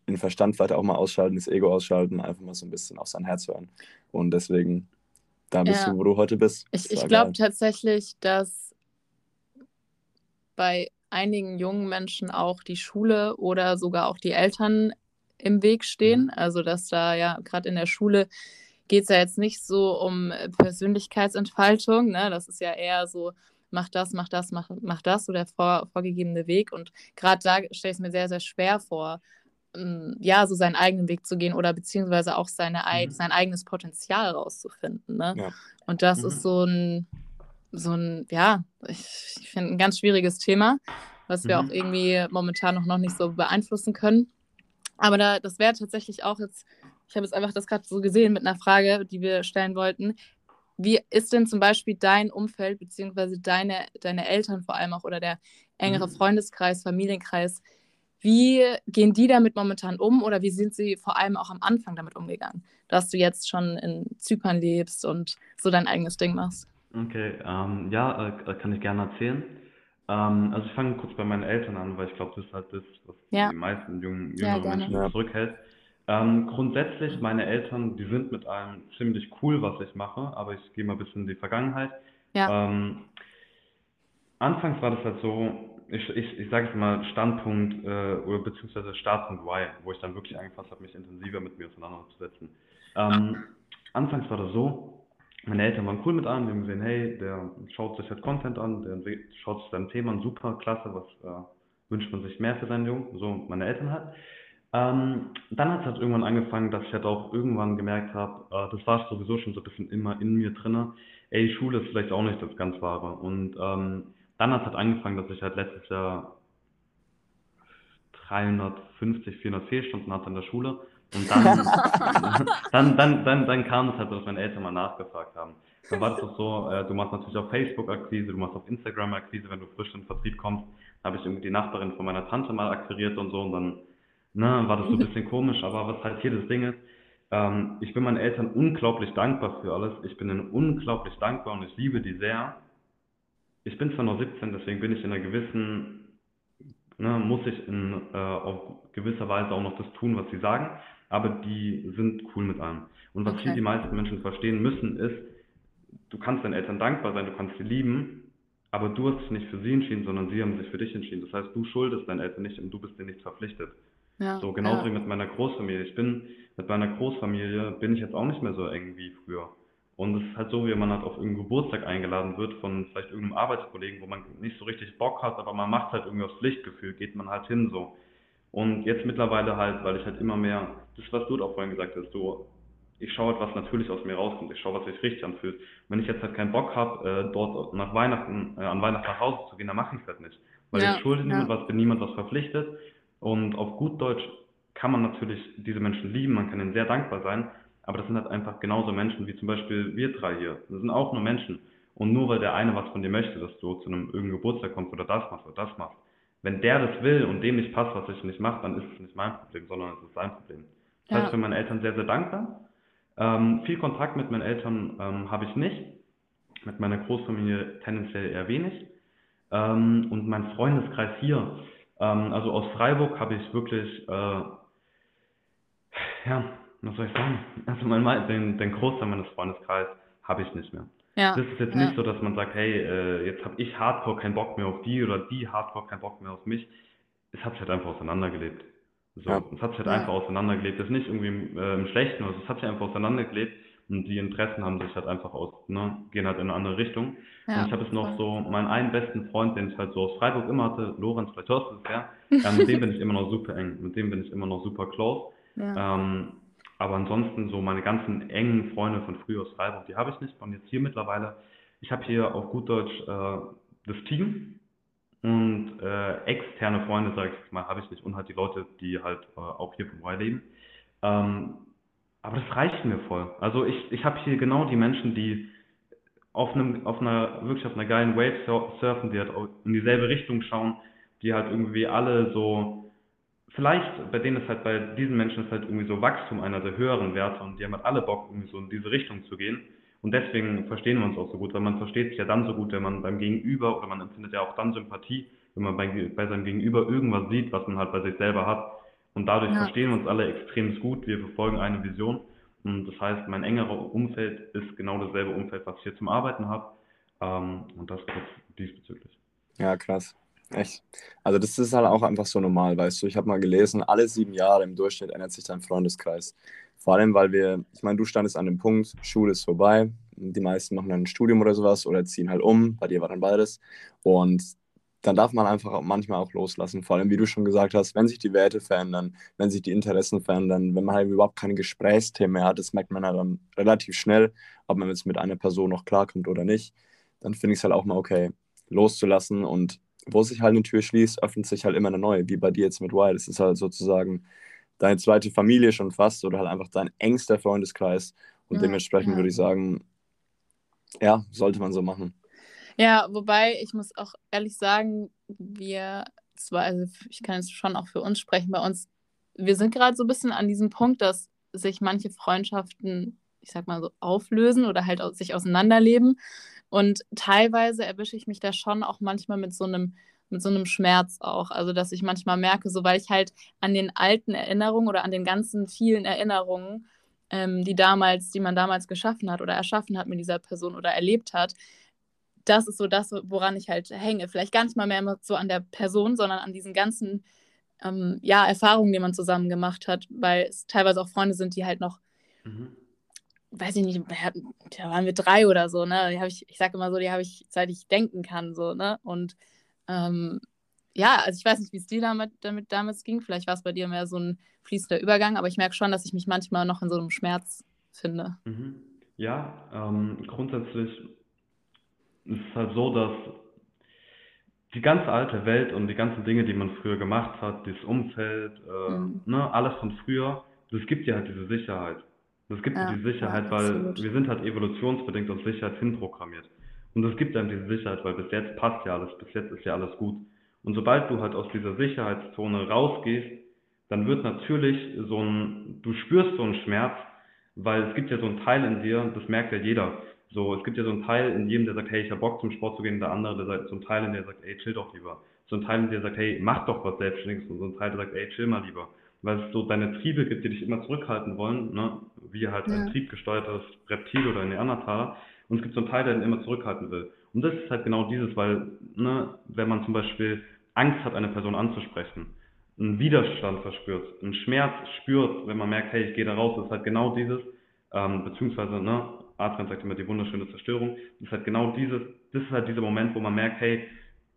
den Verstand vielleicht auch mal ausschalten, das Ego ausschalten, einfach mal so ein bisschen auf sein Herz hören. Und deswegen, da bist ja. du, wo du heute bist. Ich, ich glaube tatsächlich, dass bei einigen jungen Menschen auch die Schule oder sogar auch die Eltern im Weg stehen. Mhm. Also, dass da ja gerade in der Schule geht es ja jetzt nicht so um Persönlichkeitsentfaltung. Ne? Das ist ja eher so, mach das, mach das, mach, mach das, so der vor, vorgegebene Weg. Und gerade da stelle ich es mir sehr, sehr schwer vor, ähm, ja, so seinen eigenen Weg zu gehen oder beziehungsweise auch seine, mhm. sein eigenes Potenzial rauszufinden. Ne? Ja. Und das mhm. ist so ein, so ein, ja, ich, ich finde ein ganz schwieriges Thema, was wir mhm. auch irgendwie momentan noch, noch nicht so beeinflussen können. Aber da, das wäre tatsächlich auch jetzt, ich habe jetzt einfach das gerade so gesehen mit einer Frage, die wir stellen wollten. Wie ist denn zum Beispiel dein Umfeld, beziehungsweise deine, deine Eltern vor allem auch oder der engere mhm. Freundeskreis, Familienkreis, wie gehen die damit momentan um oder wie sind sie vor allem auch am Anfang damit umgegangen, dass du jetzt schon in Zypern lebst und so dein eigenes Ding machst? Okay, ähm, ja, äh, kann ich gerne erzählen. Ähm, also ich fange kurz bei meinen Eltern an, weil ich glaube, das ist halt das, was ja. die meisten jungen, jüngeren ja, Menschen zurückhält. Ähm, grundsätzlich, meine Eltern, die sind mit allem ziemlich cool, was ich mache, aber ich gehe mal ein bisschen in die Vergangenheit. Ja. Ähm, anfangs war das halt so, ich, ich, ich sage es mal Standpunkt äh, oder beziehungsweise Startpunkt Y, wo ich dann wirklich angefasst habe, mich intensiver mit mir auseinanderzusetzen. Ähm, anfangs war das so, meine Eltern waren cool mit allem, die haben gesehen, hey, der schaut sich halt Content an, der schaut sich sein Thema an, super, klasse, was äh, wünscht man sich mehr für seinen Jungen, so meine Eltern halt. Ähm, dann hat es halt irgendwann angefangen, dass ich halt auch irgendwann gemerkt habe, äh, das war sowieso schon so ein bisschen immer in mir drinne, ey, Schule ist vielleicht auch nicht das ganz Wahre. Und ähm, dann hat es halt angefangen, dass ich halt letztes Jahr 350, 400 Fehlstunden hatte in der Schule. Und dann, dann, dann, dann, dann kam es halt, dass meine Eltern mal nachgefragt haben. Dann war es doch so, äh, du machst natürlich auf Facebook Akquise, du machst auf Instagram Akquise, wenn du frisch in den Vertrieb kommst. habe ich irgendwie die Nachbarin von meiner Tante mal akquiriert und so und dann ne, war das so ein bisschen komisch, aber was halt hier das Ding ist, ähm, ich bin meinen Eltern unglaublich dankbar für alles. Ich bin ihnen unglaublich dankbar und ich liebe die sehr. Ich bin zwar nur 17, deswegen bin ich in einer gewissen, ne, muss ich in äh, auf gewisser Weise auch noch das tun, was sie sagen, aber die sind cool mit allem. Und was okay. hier die meisten Menschen verstehen müssen, ist, du kannst deinen Eltern dankbar sein, du kannst sie lieben, aber du hast dich nicht für sie entschieden, sondern sie haben sich für dich entschieden. Das heißt, du schuldest deinen Eltern nicht und du bist dir nicht verpflichtet. Ja, so genauso ja. wie mit meiner Großfamilie. Ich bin mit meiner Großfamilie bin ich jetzt auch nicht mehr so eng wie früher. Und es ist halt so, wie man halt auf irgendeinen Geburtstag eingeladen wird von vielleicht irgendeinem Arbeitskollegen, wo man nicht so richtig Bock hat, aber man macht halt irgendwie aufs Pflichtgefühl, geht man halt hin so. Und jetzt mittlerweile halt, weil ich halt immer mehr, das was du auch vorhin gesagt hast, so, ich schaue halt, was natürlich aus mir rauskommt, ich schaue, was sich richtig anfühlt. Wenn ich jetzt halt keinen Bock habe, äh, dort nach Weihnachten, äh, an Weihnachten nach Hause zu gehen, dann mache ich es halt nicht. Weil ja, ich schulde ja. niemand was, bin niemand was verpflichtet. Und auf gut Deutsch kann man natürlich diese Menschen lieben, man kann ihnen sehr dankbar sein, aber das sind halt einfach genauso Menschen wie zum Beispiel wir drei hier. Das sind auch nur Menschen. Und nur weil der eine was von dir möchte, dass du zu einem irgendeinem Geburtstag kommst oder das machst oder das machst, wenn der das will und dem nicht passt, was ich nicht mache, dann ist es nicht mein Problem, sondern es ist sein Problem. Das ja. heißt, für meine Eltern sehr, sehr dankbar. Ähm, viel Kontakt mit meinen Eltern ähm, habe ich nicht. Mit meiner Großfamilie tendenziell eher wenig. Ähm, und mein Freundeskreis hier, ähm, also aus Freiburg habe ich wirklich, äh, ja, was soll ich sagen? Also mein, den, den Großteil meines Freundeskreises habe ich nicht mehr. Ja. Das ist jetzt ja. nicht so, dass man sagt, hey, äh, jetzt habe ich Hardcore keinen Bock mehr auf die oder die Hardcore keinen Bock mehr auf mich. Es hat sich halt einfach auseinandergelebt. So, ja. es hat sich halt ja. einfach auseinandergelebt. Das ist nicht irgendwie äh, im Schlechten, also es hat sich einfach auseinandergelebt und die Interessen haben sich halt einfach aus, ne, gehen halt in eine andere Richtung. Ja, und ich habe jetzt noch so meinen einen besten Freund, den ich halt so aus Freiburg immer hatte, Lorenz, vielleicht hörst du es ja, äh, mit dem bin ich immer noch super eng, mit dem bin ich immer noch super close. Ja. Ähm, aber ansonsten so meine ganzen engen Freunde von früher aus Freiburg, die habe ich nicht. Und jetzt hier mittlerweile, ich habe hier auf gut Deutsch äh, das Team und äh, externe Freunde, sage ich mal, habe ich nicht. Und halt die Leute, die halt äh, auch hier Y leben. Ähm, aber das reicht mir voll. Also ich, ich habe hier genau die Menschen, die auf einem, auf einer, wirklich auf einer geilen Wave surfen, die halt in dieselbe Richtung schauen, die halt irgendwie alle so vielleicht, bei denen ist halt, bei diesen Menschen ist halt irgendwie so Wachstum einer der höheren Werte und die haben halt alle Bock, irgendwie so in diese Richtung zu gehen. Und deswegen verstehen wir uns auch so gut, weil man versteht sich ja dann so gut, wenn man beim Gegenüber oder man empfindet ja auch dann Sympathie, wenn man bei, bei seinem Gegenüber irgendwas sieht, was man halt bei sich selber hat. Und dadurch ja. verstehen wir uns alle extrem gut. Wir verfolgen eine Vision. Und das heißt, mein engerer Umfeld ist genau dasselbe Umfeld, was ich hier zum Arbeiten habe. Ähm, und das kurz diesbezüglich. Ja, krass. Echt. Also das ist halt auch einfach so normal, weißt du. Ich habe mal gelesen, alle sieben Jahre im Durchschnitt ändert sich dein Freundeskreis. Vor allem, weil wir, ich meine, du standest an dem Punkt, Schule ist vorbei, die meisten machen dann ein Studium oder sowas oder ziehen halt um, bei dir war dann beides. Und dann darf man einfach manchmal auch loslassen. Vor allem, wie du schon gesagt hast, wenn sich die Werte verändern, wenn sich die Interessen verändern, wenn man halt überhaupt keine Gesprächsthemen mehr hat, das merkt man halt dann relativ schnell, ob man jetzt mit einer Person noch klarkommt oder nicht. Dann finde ich es halt auch mal okay, loszulassen und wo sich halt eine Tür schließt, öffnet sich halt immer eine neue, wie bei dir jetzt mit Wild. Es ist halt sozusagen deine zweite Familie schon fast oder halt einfach dein engster Freundeskreis. Und ja, dementsprechend ja. würde ich sagen, ja, sollte man so machen. Ja, wobei ich muss auch ehrlich sagen, wir zwar, also ich kann jetzt schon auch für uns sprechen, bei uns, wir sind gerade so ein bisschen an diesem Punkt, dass sich manche Freundschaften, ich sag mal so, auflösen oder halt sich auseinanderleben. Und teilweise erwische ich mich da schon auch manchmal mit so einem mit so einem Schmerz auch. Also, dass ich manchmal merke, so weil ich halt an den alten Erinnerungen oder an den ganzen vielen Erinnerungen, ähm, die damals, die man damals geschaffen hat oder erschaffen hat mit dieser Person oder erlebt hat, das ist so das, woran ich halt hänge. Vielleicht gar nicht mal mehr so an der Person, sondern an diesen ganzen ähm, ja, Erfahrungen, die man zusammen gemacht hat, weil es teilweise auch Freunde sind, die halt noch mhm weiß ich nicht, da waren wir drei oder so, ne? Die habe ich, ich sage immer so, die habe ich, seit ich denken kann, so, ne? Und ähm, ja, also ich weiß nicht, wie es dir damit, damit damals ging. Vielleicht war es bei dir mehr so ein fließender Übergang, aber ich merke schon, dass ich mich manchmal noch in so einem Schmerz finde. Mhm. Ja, ähm, grundsätzlich ist es halt so, dass die ganze alte Welt und die ganzen Dinge, die man früher gemacht hat, dieses Umfeld, äh, mhm. ne, alles von früher, das gibt dir halt diese Sicherheit. Das gibt ja, die Sicherheit, ja, weil wir sind halt evolutionsbedingt auf Sicherheit hinprogrammiert. Und es gibt einem diese Sicherheit, weil bis jetzt passt ja alles, bis jetzt ist ja alles gut. Und sobald du halt aus dieser Sicherheitszone rausgehst, dann wird natürlich so ein, du spürst so einen Schmerz, weil es gibt ja so einen Teil in dir, das merkt ja jeder. So, es gibt ja so einen Teil in jedem, der sagt, hey, ich hab Bock zum Sport zu gehen, der andere, der sagt, so ein Teil in dir sagt, ey, chill doch lieber. So ein Teil in dir sagt, hey, mach doch was Selbstständiges. Und so ein Teil, der sagt, ey, chill mal lieber weil es so deine Triebe gibt, die dich immer zurückhalten wollen, ne? wie halt ja. ein triebgesteuertes Reptil oder ein Neandertaler. Und es gibt so einen Teil, der ihn immer zurückhalten will. Und das ist halt genau dieses, weil, ne, wenn man zum Beispiel Angst hat, eine Person anzusprechen, einen Widerstand verspürt, einen Schmerz spürt, wenn man merkt, hey, ich gehe da raus, ist halt genau dieses, ähm, beziehungsweise, ne, Adrian sagt immer die wunderschöne Zerstörung, das ist halt genau dieses, das ist halt dieser Moment, wo man merkt, hey,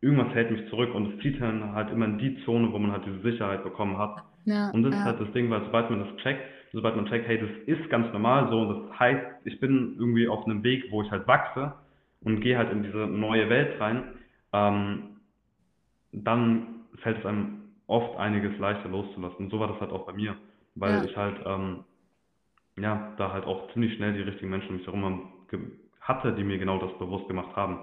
irgendwas hält mich zurück und es zieht dann halt immer in die Zone, wo man halt diese Sicherheit bekommen hat. Ja, und das ja. ist halt das Ding, weil sobald man das checkt, sobald man checkt, hey, das ist ganz normal so und das heißt, ich bin irgendwie auf einem Weg, wo ich halt wachse und gehe halt in diese neue Welt rein, ähm, dann fällt es einem oft einiges leichter loszulassen. Und so war das halt auch bei mir, weil ja. ich halt, ähm, ja, da halt auch ziemlich schnell die richtigen Menschen um mich herum hatte, die mir genau das bewusst gemacht haben.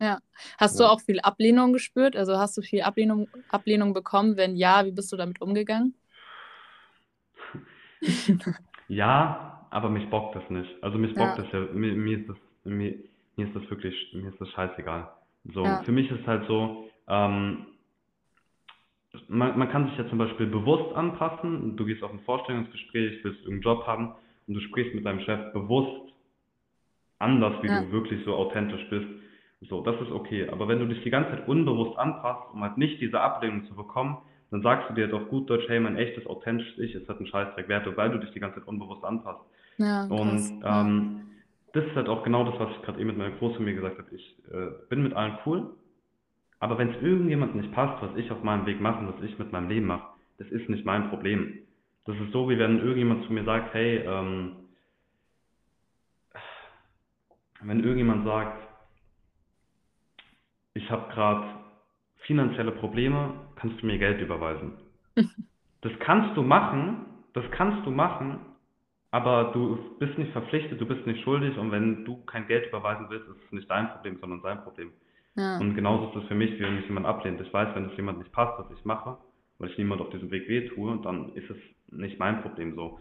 Ja. Hast ja. du auch viel Ablehnung gespürt? Also hast du viel Ablehnung, Ablehnung bekommen? Wenn ja, wie bist du damit umgegangen? ja, aber mich bockt das nicht. Also mich bockt ja. das ja, mir, mir, ist das, mir, mir ist das wirklich, mir ist das scheißegal. So, ja. für mich ist halt so, ähm, man, man kann sich ja zum Beispiel bewusst anpassen. Du gehst auf ein Vorstellungsgespräch, willst irgendeinen Job haben und du sprichst mit deinem Chef bewusst anders, wie ja. du wirklich so authentisch bist. So, das ist okay. Aber wenn du dich die ganze Zeit unbewusst anpasst, um halt nicht diese Ablehnung zu bekommen, dann sagst du dir doch gut Deutsch, hey, mein echtes, authentisches Ich ist halt ein Scheißdreck wert, weil du dich die ganze Zeit unbewusst anpasst. Ja, und ähm, das ist halt auch genau das, was ich gerade eben mit meiner Großfamilie gesagt habe. Ich äh, bin mit allen cool, aber wenn es irgendjemand nicht passt, was ich auf meinem Weg mache und was ich mit meinem Leben mache, das ist nicht mein Problem. Das ist so, wie wenn irgendjemand zu mir sagt, hey, ähm, wenn irgendjemand sagt, ich habe gerade finanzielle Probleme, kannst du mir Geld überweisen. das kannst du machen, das kannst du machen, aber du bist nicht verpflichtet, du bist nicht schuldig und wenn du kein Geld überweisen willst, ist es nicht dein Problem, sondern sein Problem. Ja. Und genauso ist es für mich, wie wenn mich jemand ablehnt. Ich weiß, wenn es jemand nicht passt, was ich mache, weil ich niemand auf diesem Weg weh tue, dann ist es nicht mein Problem so.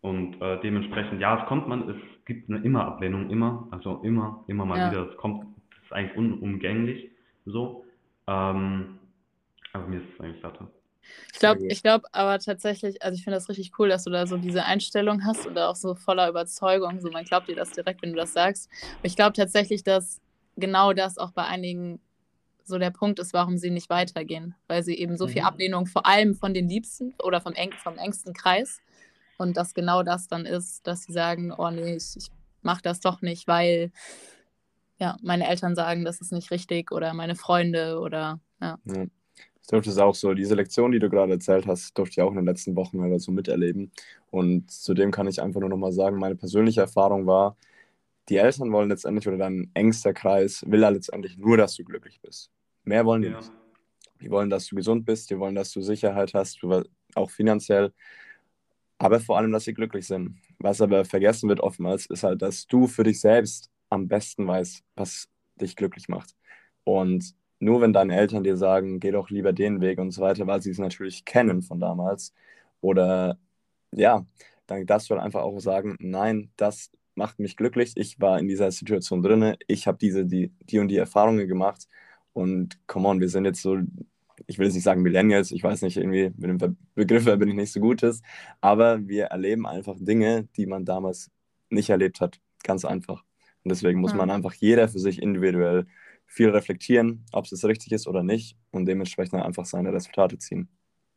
Und äh, dementsprechend, ja, es kommt man, es gibt eine immer Ablehnung, immer, also immer, immer mal ja. wieder. Es kommt, es ist eigentlich unumgänglich so. Ähm, aber mir ist es eigentlich satter. Ich glaube, ich glaube aber tatsächlich, also ich finde das richtig cool, dass du da so diese Einstellung hast und da auch so voller Überzeugung, so man glaubt dir das direkt, wenn du das sagst. Aber ich glaube tatsächlich, dass genau das auch bei einigen so der Punkt ist, warum sie nicht weitergehen, weil sie eben so viel mhm. Ablehnung vor allem von den Liebsten oder vom, eng, vom engsten Kreis und dass genau das dann ist, dass sie sagen, oh nee, ich, ich mache das doch nicht, weil ja, meine Eltern sagen, das ist nicht richtig oder meine Freunde oder ja. ja. Ich durfte es auch so, diese Lektion, die du gerade erzählt hast, durfte ich auch in den letzten Wochen halt so miterleben. Und zudem kann ich einfach nur nochmal sagen, meine persönliche Erfahrung war, die Eltern wollen letztendlich oder dein engster Kreis will ja letztendlich nur, dass du glücklich bist. Mehr wollen die ja. nicht. Die wollen, dass du gesund bist, die wollen, dass du Sicherheit hast, auch finanziell, aber vor allem, dass sie glücklich sind. Was aber vergessen wird oftmals, ist halt, dass du für dich selbst am besten weißt, was dich glücklich macht. Und nur wenn deine Eltern dir sagen, geh doch lieber den Weg und so weiter, weil sie es natürlich kennen von damals, oder ja, dann darfst du halt einfach auch sagen, nein, das macht mich glücklich, ich war in dieser Situation drin, ich habe diese, die, die und die Erfahrungen gemacht. Und come on, wir sind jetzt so, ich will jetzt nicht sagen Millennials, ich weiß nicht, irgendwie mit dem Begriff bin ich nicht so gut ist, aber wir erleben einfach Dinge, die man damals nicht erlebt hat, ganz einfach. Und deswegen muss man einfach jeder für sich individuell viel reflektieren, ob es richtig ist oder nicht. Und dementsprechend einfach seine Resultate ziehen.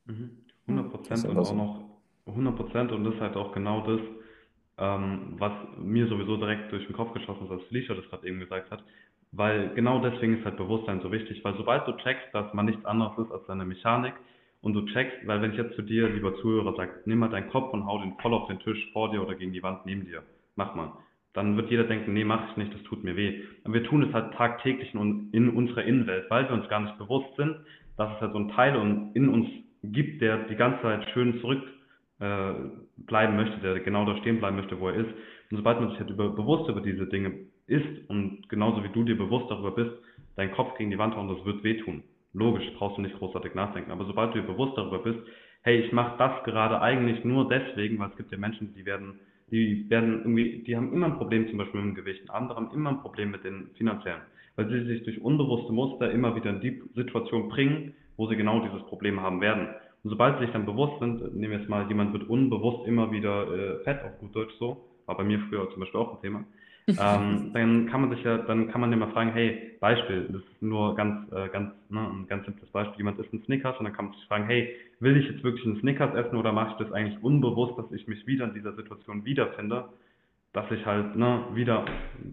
100 mhm. Prozent und auch noch 100 Prozent. Und das ist halt auch genau das, ähm, was mir sowieso direkt durch den Kopf geschossen ist, als Felicia das gerade eben gesagt hat, weil genau deswegen ist halt Bewusstsein so wichtig, weil sobald du checkst, dass man nichts anderes ist als deine Mechanik und du checkst, weil wenn ich jetzt zu dir, lieber Zuhörer, sage, nimm mal deinen Kopf und hau den voll auf den Tisch vor dir oder gegen die Wand neben dir, mach mal dann wird jeder denken, nee, mach ich nicht, das tut mir weh. Aber wir tun es halt tagtäglich in, in unserer Innenwelt, weil wir uns gar nicht bewusst sind, dass es halt so ein Teil in uns gibt, der die ganze Zeit schön zurück äh, bleiben möchte, der genau da stehen bleiben möchte, wo er ist. Und sobald man sich halt über, bewusst über diese Dinge ist und genauso wie du dir bewusst darüber bist, dein Kopf gegen die Wand hauen, das wird wehtun. Logisch, brauchst du nicht großartig nachdenken. Aber sobald du dir bewusst darüber bist, hey, ich mache das gerade eigentlich nur deswegen, weil es gibt ja Menschen, die werden die werden irgendwie, die haben immer ein Problem zum Beispiel mit dem Gewicht, andere haben immer ein Problem mit den finanziellen, weil sie sich durch unbewusste Muster immer wieder in die Situation bringen, wo sie genau dieses Problem haben werden. Und sobald sie sich dann bewusst sind, nehmen wir jetzt mal, jemand wird unbewusst immer wieder äh, fett, auf gut Deutsch so, war bei mir früher zum Beispiel auch ein Thema. ähm, dann kann man sich ja, dann kann man mal fragen, hey, Beispiel, das ist nur ganz, äh, ganz, ne, ein ganz simples Beispiel. Jemand isst einen Snickers und dann kann man sich fragen, hey, will ich jetzt wirklich einen Snickers essen oder mache ich das eigentlich unbewusst, dass ich mich wieder in dieser Situation wiederfinde, dass ich halt ne, wieder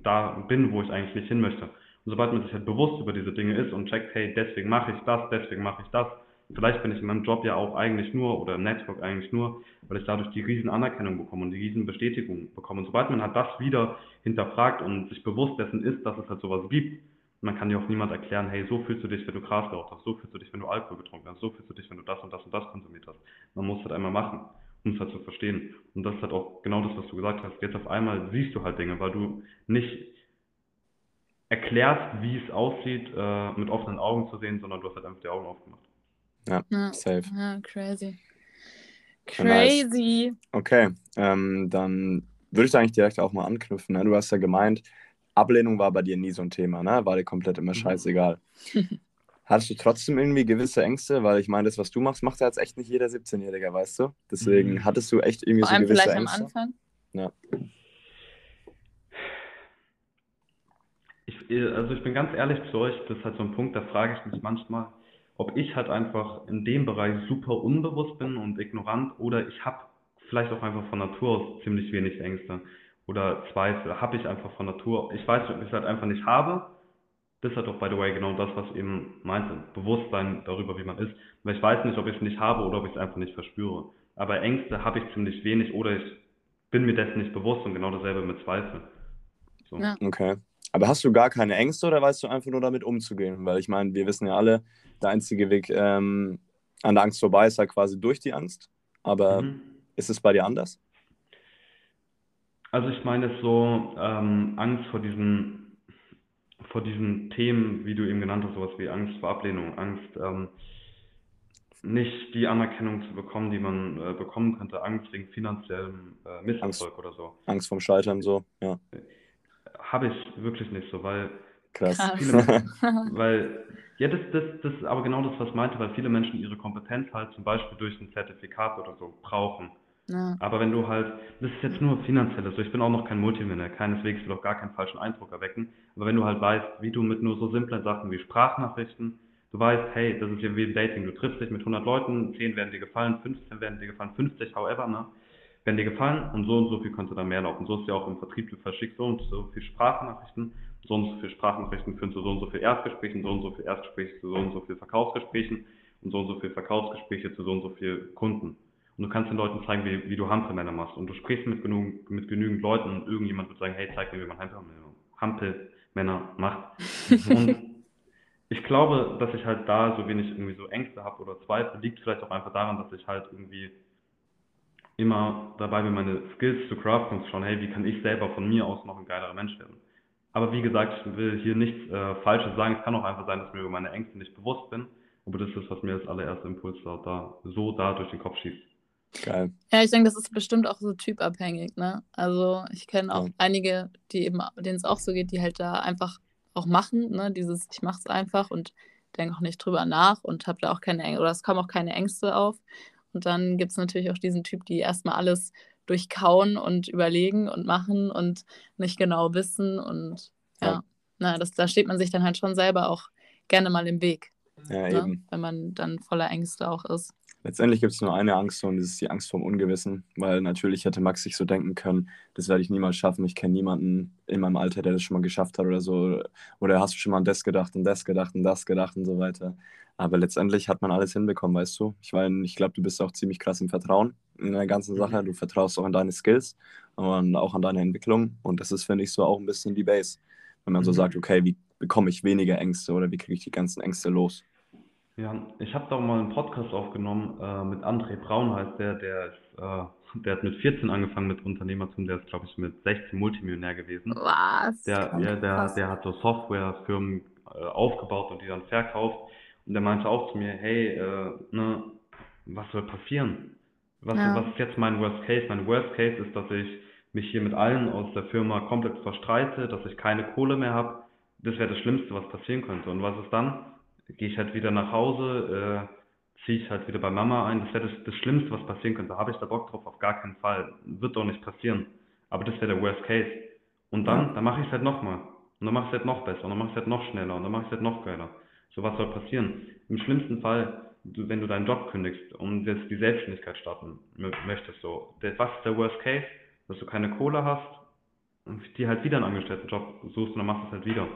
da bin, wo ich eigentlich nicht hin möchte. Und sobald man sich halt bewusst über diese Dinge ist und checkt, hey, deswegen mache ich das, deswegen mache ich das, vielleicht bin ich in meinem Job ja auch eigentlich nur oder im Network eigentlich nur, weil ich dadurch die riesen Anerkennung bekomme und die riesen Bestätigung bekomme. Und sobald man halt das wieder hinterfragt und sich bewusst dessen ist, dass es halt sowas gibt, man kann ja auch niemand erklären, hey, so fühlst du dich, wenn du Gras geraucht hast, so fühlst du dich, wenn du Alkohol getrunken hast, so fühlst du dich, wenn du das und das und das konsumiert hast. Man muss halt einmal machen, um es halt zu verstehen. Und das ist halt auch genau das, was du gesagt hast. Jetzt auf einmal siehst du halt Dinge, weil du nicht erklärst, wie es aussieht, äh, mit offenen Augen zu sehen, sondern du hast halt einfach die Augen aufgemacht. Ja, ja, safe. Ja, crazy. Crazy. Okay, ähm, dann würde ich da eigentlich direkt auch mal anknüpfen. Ne? Du hast ja gemeint, Ablehnung war bei dir nie so ein Thema, ne? War dir komplett immer mhm. scheißegal. Hattest du trotzdem irgendwie gewisse Ängste? Weil ich meine, das, was du machst, macht ja jetzt echt nicht jeder 17-Jähriger, weißt du? Deswegen mhm. hattest du echt irgendwie Vor so gewisse vielleicht Ängste. Am Anfang? Ja. Ich, also ich bin ganz ehrlich zu euch, das ist halt so ein Punkt, da frage ich mich manchmal, ob ich halt einfach in dem Bereich super unbewusst bin und ignorant oder ich habe vielleicht auch einfach von Natur aus ziemlich wenig Ängste oder Zweifel. Habe ich einfach von Natur. Ich weiß, ob ich es halt einfach nicht habe. Das ist halt auch, by the way, genau das, was eben meinte. Bewusstsein darüber, wie man ist. Weil ich weiß nicht, ob ich es nicht habe oder ob ich es einfach nicht verspüre. Aber Ängste habe ich ziemlich wenig oder ich bin mir dessen nicht bewusst und genau dasselbe mit Zweifeln. So. Ja. Okay. Aber hast du gar keine Ängste oder weißt du einfach nur damit umzugehen? Weil ich meine, wir wissen ja alle, der einzige Weg ähm, an der Angst vorbei ist halt quasi durch die Angst. Aber mhm. ist es bei dir anders? Also ich meine es so, ähm, Angst vor diesen, vor diesen Themen, wie du eben genannt hast, sowas wie Angst vor Ablehnung, Angst, ähm, nicht die Anerkennung zu bekommen, die man äh, bekommen könnte, Angst wegen finanziellem äh, Misserfolg Angst, oder so. Angst vom Scheitern so, ja. Habe ich wirklich nicht so, weil Krass. Viele, weil, ja, das, das, das ist aber genau das, was ich meinte, weil viele Menschen ihre Kompetenz halt zum Beispiel durch ein Zertifikat oder so brauchen. Ja. Aber wenn du halt, das ist jetzt nur finanziell, also ich bin auch noch kein Multimillionär, keineswegs will auch gar keinen falschen Eindruck erwecken, aber wenn du halt weißt, wie du mit nur so simplen Sachen wie Sprachnachrichten, du weißt, hey, das ist ja wie im Dating, du triffst dich mit 100 Leuten, 10 werden dir gefallen, 15 werden dir gefallen, 50, however, ne, werden dir gefallen und so und so viel könnte da mehr laufen. So ist ja auch im Vertrieb, du verschickst so und so viel Sprachnachrichten, so und so viel Sprachnachrichten führen zu so und so viel Erstgesprächen, so und so viel Erstgespräche zu so und so viel Verkaufsgesprächen und so und so viel Verkaufsgespräche zu so und so viel Kunden. Und du kannst den Leuten zeigen, wie, wie du Hampelmänner machst. Und du sprichst mit, genug, mit genügend Leuten und irgendjemand wird sagen, hey, zeig mir, wie man Hampelmänner macht. und ich glaube, dass ich halt da so wenig irgendwie so Ängste habe oder Zweifel, liegt vielleicht auch einfach daran, dass ich halt irgendwie immer dabei bin, meine Skills zu craften und zu schauen, hey, wie kann ich selber von mir aus noch ein geilerer Mensch werden. Aber wie gesagt, ich will hier nichts äh, Falsches sagen. Es kann auch einfach sein, dass ich mir über meine Ängste nicht bewusst bin. Aber das ist, was mir als allererster Impuls da, da so da durch den Kopf schießt. Geil. Ja, ich denke, das ist bestimmt auch so typabhängig, ne? Also ich kenne auch ja. einige, die eben, denen es auch so geht, die halt da einfach auch machen, ne? Dieses, ich mache es einfach und denke auch nicht drüber nach und habe da auch keine Ängste, oder es kommen auch keine Ängste auf. Und dann gibt es natürlich auch diesen Typ, die erstmal alles durchkauen und überlegen und machen und nicht genau wissen. Und ja, ja. na, das, da steht man sich dann halt schon selber auch gerne mal im Weg. Ja, ne? Wenn man dann voller Ängste auch ist. Letztendlich gibt es nur eine Angst und das ist die Angst vom Ungewissen, weil natürlich hätte Max sich so denken können, das werde ich niemals schaffen, ich kenne niemanden in meinem Alter, der das schon mal geschafft hat oder so. Oder hast du schon mal an das gedacht und das gedacht und das gedacht und so weiter. Aber letztendlich hat man alles hinbekommen, weißt du. Ich meine, ich glaube, du bist auch ziemlich krass im Vertrauen in der ganzen mhm. Sache. Du vertraust auch an deine Skills und auch an deine Entwicklung. Und das ist, finde ich, so auch ein bisschen die Base. Wenn man so mhm. sagt, okay, wie bekomme ich weniger Ängste oder wie kriege ich die ganzen Ängste los? Ja, ich habe da mal einen Podcast aufgenommen äh, mit André Braun heißt der, der ist, äh, der hat mit 14 angefangen mit Unternehmertum, der ist glaube ich mit 16 Multimillionär gewesen. Was? Der, ja, der, der hat so Softwarefirmen äh, aufgebaut und die dann verkauft. Und der meinte auch zu mir, hey, äh, ne, was soll passieren? Was, ja. was ist jetzt mein Worst Case? Mein Worst Case ist, dass ich mich hier mit allen aus der Firma komplett verstreite, dass ich keine Kohle mehr habe. Das wäre das Schlimmste, was passieren könnte. Und was ist dann? Gehe ich halt wieder nach Hause, äh, ziehe ich halt wieder bei Mama ein. Das wäre das, das Schlimmste, was passieren könnte. Habe ich da Bock drauf? Auf gar keinen Fall. Wird doch nicht passieren. Aber das wäre der Worst Case. Und dann, dann mache ich es halt nochmal. Und dann mache ich es halt noch besser. Und dann mache ich es halt noch schneller. Und dann mache ich es halt noch geiler. So, was soll passieren? Im schlimmsten Fall, du, wenn du deinen Job kündigst und jetzt die Selbstständigkeit starten möchtest, so, der, was ist der Worst Case? Dass du keine Kohle hast und dir halt wieder einen Angestelltenjob suchst und dann machst du es halt wieder.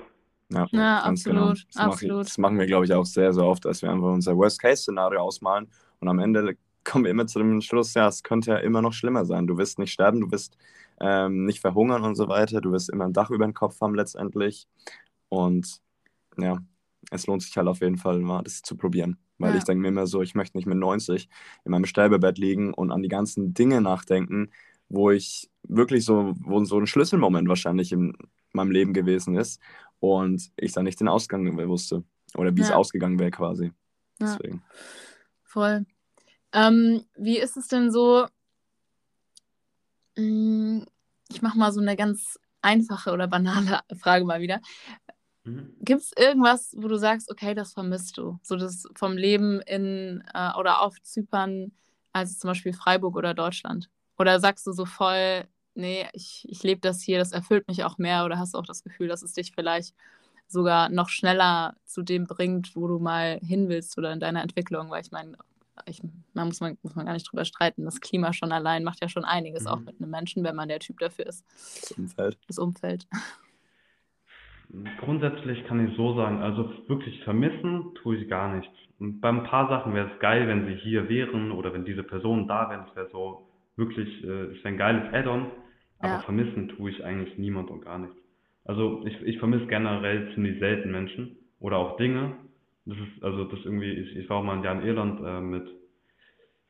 Ja, ja absolut. Genau. Das, absolut. Mach ich, das machen wir, glaube ich, auch sehr, sehr oft, dass wir einfach unser Worst-Case-Szenario ausmalen und am Ende kommen wir immer zu dem Schluss, ja, es könnte ja immer noch schlimmer sein. Du wirst nicht sterben, du wirst ähm, nicht verhungern und so weiter, du wirst immer ein Dach über den Kopf haben letztendlich. Und ja, es lohnt sich halt auf jeden Fall mal, das zu probieren. Weil ja. ich denke mir immer so, ich möchte nicht mit 90 in meinem Sterbebett liegen und an die ganzen Dinge nachdenken, wo ich wirklich so, wo so ein Schlüsselmoment wahrscheinlich in meinem Leben gewesen ist und ich dann nicht den Ausgang wusste oder wie ja. es ausgegangen wäre quasi. Ja. Deswegen. Voll. Ähm, wie ist es denn so? Hm, ich mache mal so eine ganz einfache oder banale Frage mal wieder. Mhm. Gibt es irgendwas, wo du sagst, okay, das vermisst du? So das vom Leben in äh, oder auf Zypern, als zum Beispiel Freiburg oder Deutschland? Oder sagst du so voll, nee, ich, ich lebe das hier, das erfüllt mich auch mehr oder hast du auch das Gefühl, dass es dich vielleicht sogar noch schneller zu dem bringt, wo du mal hin willst oder in deiner Entwicklung? Weil ich meine, ich, da muss man, muss man gar nicht drüber streiten. Das Klima schon allein macht ja schon einiges, mhm. auch mit einem Menschen, wenn man der Typ dafür ist. Das Umfeld. Das Umfeld. Grundsätzlich kann ich so sagen, also wirklich vermissen tue ich gar nichts. Und bei ein paar Sachen wäre es geil, wenn sie hier wären oder wenn diese Personen da wären. Es wäre so wirklich, äh, es wäre ein geiles Add-on. Aber ja. vermissen tue ich eigentlich niemand und gar nichts. Also ich, ich vermisse generell ziemlich selten Menschen oder auch Dinge. Das ist, also das irgendwie, ich, ich war auch mal ein Jahr in Irland äh, mit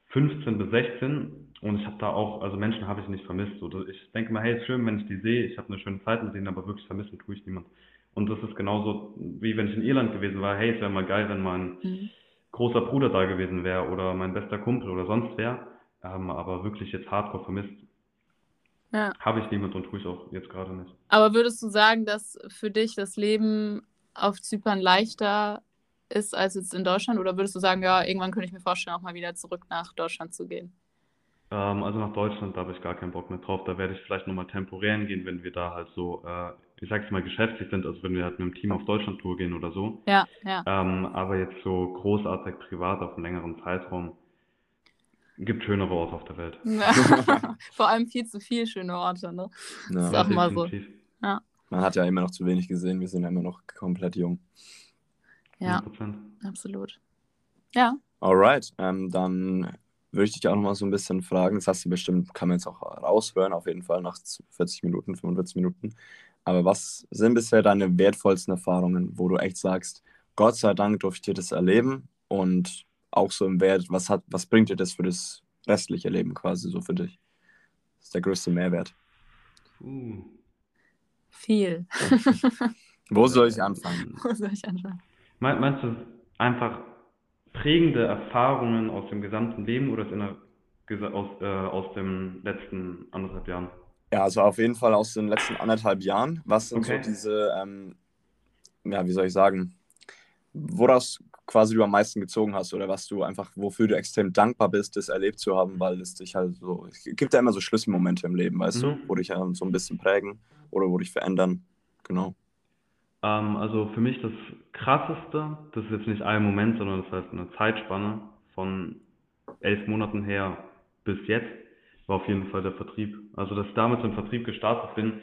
15 bis 16 und ich habe da auch, also Menschen habe ich nicht vermisst. So, ich denke mal, hey, ist schön, wenn ich die sehe, ich habe eine schöne Zeit mit denen, aber wirklich vermissen tue ich niemand. Und das ist genauso, wie wenn ich in Irland gewesen war, hey, es wäre mal geil, wenn mein mhm. großer Bruder da gewesen wäre oder mein bester Kumpel oder sonst wer. Ähm, aber wirklich jetzt hardcore vermisst ja. habe ich niemand und tue ich auch jetzt gerade nicht. Aber würdest du sagen, dass für dich das Leben auf Zypern leichter ist als jetzt in Deutschland? Oder würdest du sagen, ja, irgendwann könnte ich mir vorstellen, auch mal wieder zurück nach Deutschland zu gehen? Ähm, also nach Deutschland, da habe ich gar keinen Bock mehr drauf. Da werde ich vielleicht nochmal temporär gehen, wenn wir da halt so, äh, ich sag's mal, geschäftlich sind, also wenn wir halt mit dem Team auf Deutschland-Tour gehen oder so. Ja, ja. Ähm, aber jetzt so großartig privat auf einen längeren Zeitraum gibt schönere Orte auf der Welt. Vor allem viel zu viele schöne Orte, ne? Ja. Sag mal so. Ja. Man hat ja immer noch zu wenig gesehen, wir sind ja immer noch komplett jung. Ja, 100%. absolut. Ja. Alright, ähm, dann würde ich dich auch noch mal so ein bisschen fragen. Das hast du bestimmt, kann man jetzt auch raushören, auf jeden Fall nach 40 Minuten, 45 Minuten. Aber was sind bisher deine wertvollsten Erfahrungen, wo du echt sagst, Gott sei Dank durfte ich dir das erleben und auch so im Wert, was, hat, was bringt dir das für das restliche Leben quasi so für dich? Das ist der größte Mehrwert. Uh. Viel. wo soll ich anfangen? Wo soll ich anfangen? Meinst du einfach prägende Erfahrungen aus dem gesamten Leben oder aus, äh, aus den letzten anderthalb Jahren? Ja, also auf jeden Fall aus den letzten anderthalb Jahren. Was sind okay. so diese, ähm, ja, wie soll ich sagen, woraus quasi du am meisten gezogen hast oder was du einfach, wofür du extrem dankbar bist, das erlebt zu haben, weil es dich halt so, es gibt ja immer so Schlüsselmomente im Leben, weißt mhm. du, wo dich ja so ein bisschen prägen oder wo dich verändern. Genau. Ähm, also für mich das Krasseste, das ist jetzt nicht ein Moment, sondern das halt eine Zeitspanne von elf Monaten her bis jetzt, war auf jeden Fall der Vertrieb. Also dass ich damals im Vertrieb gestartet bin,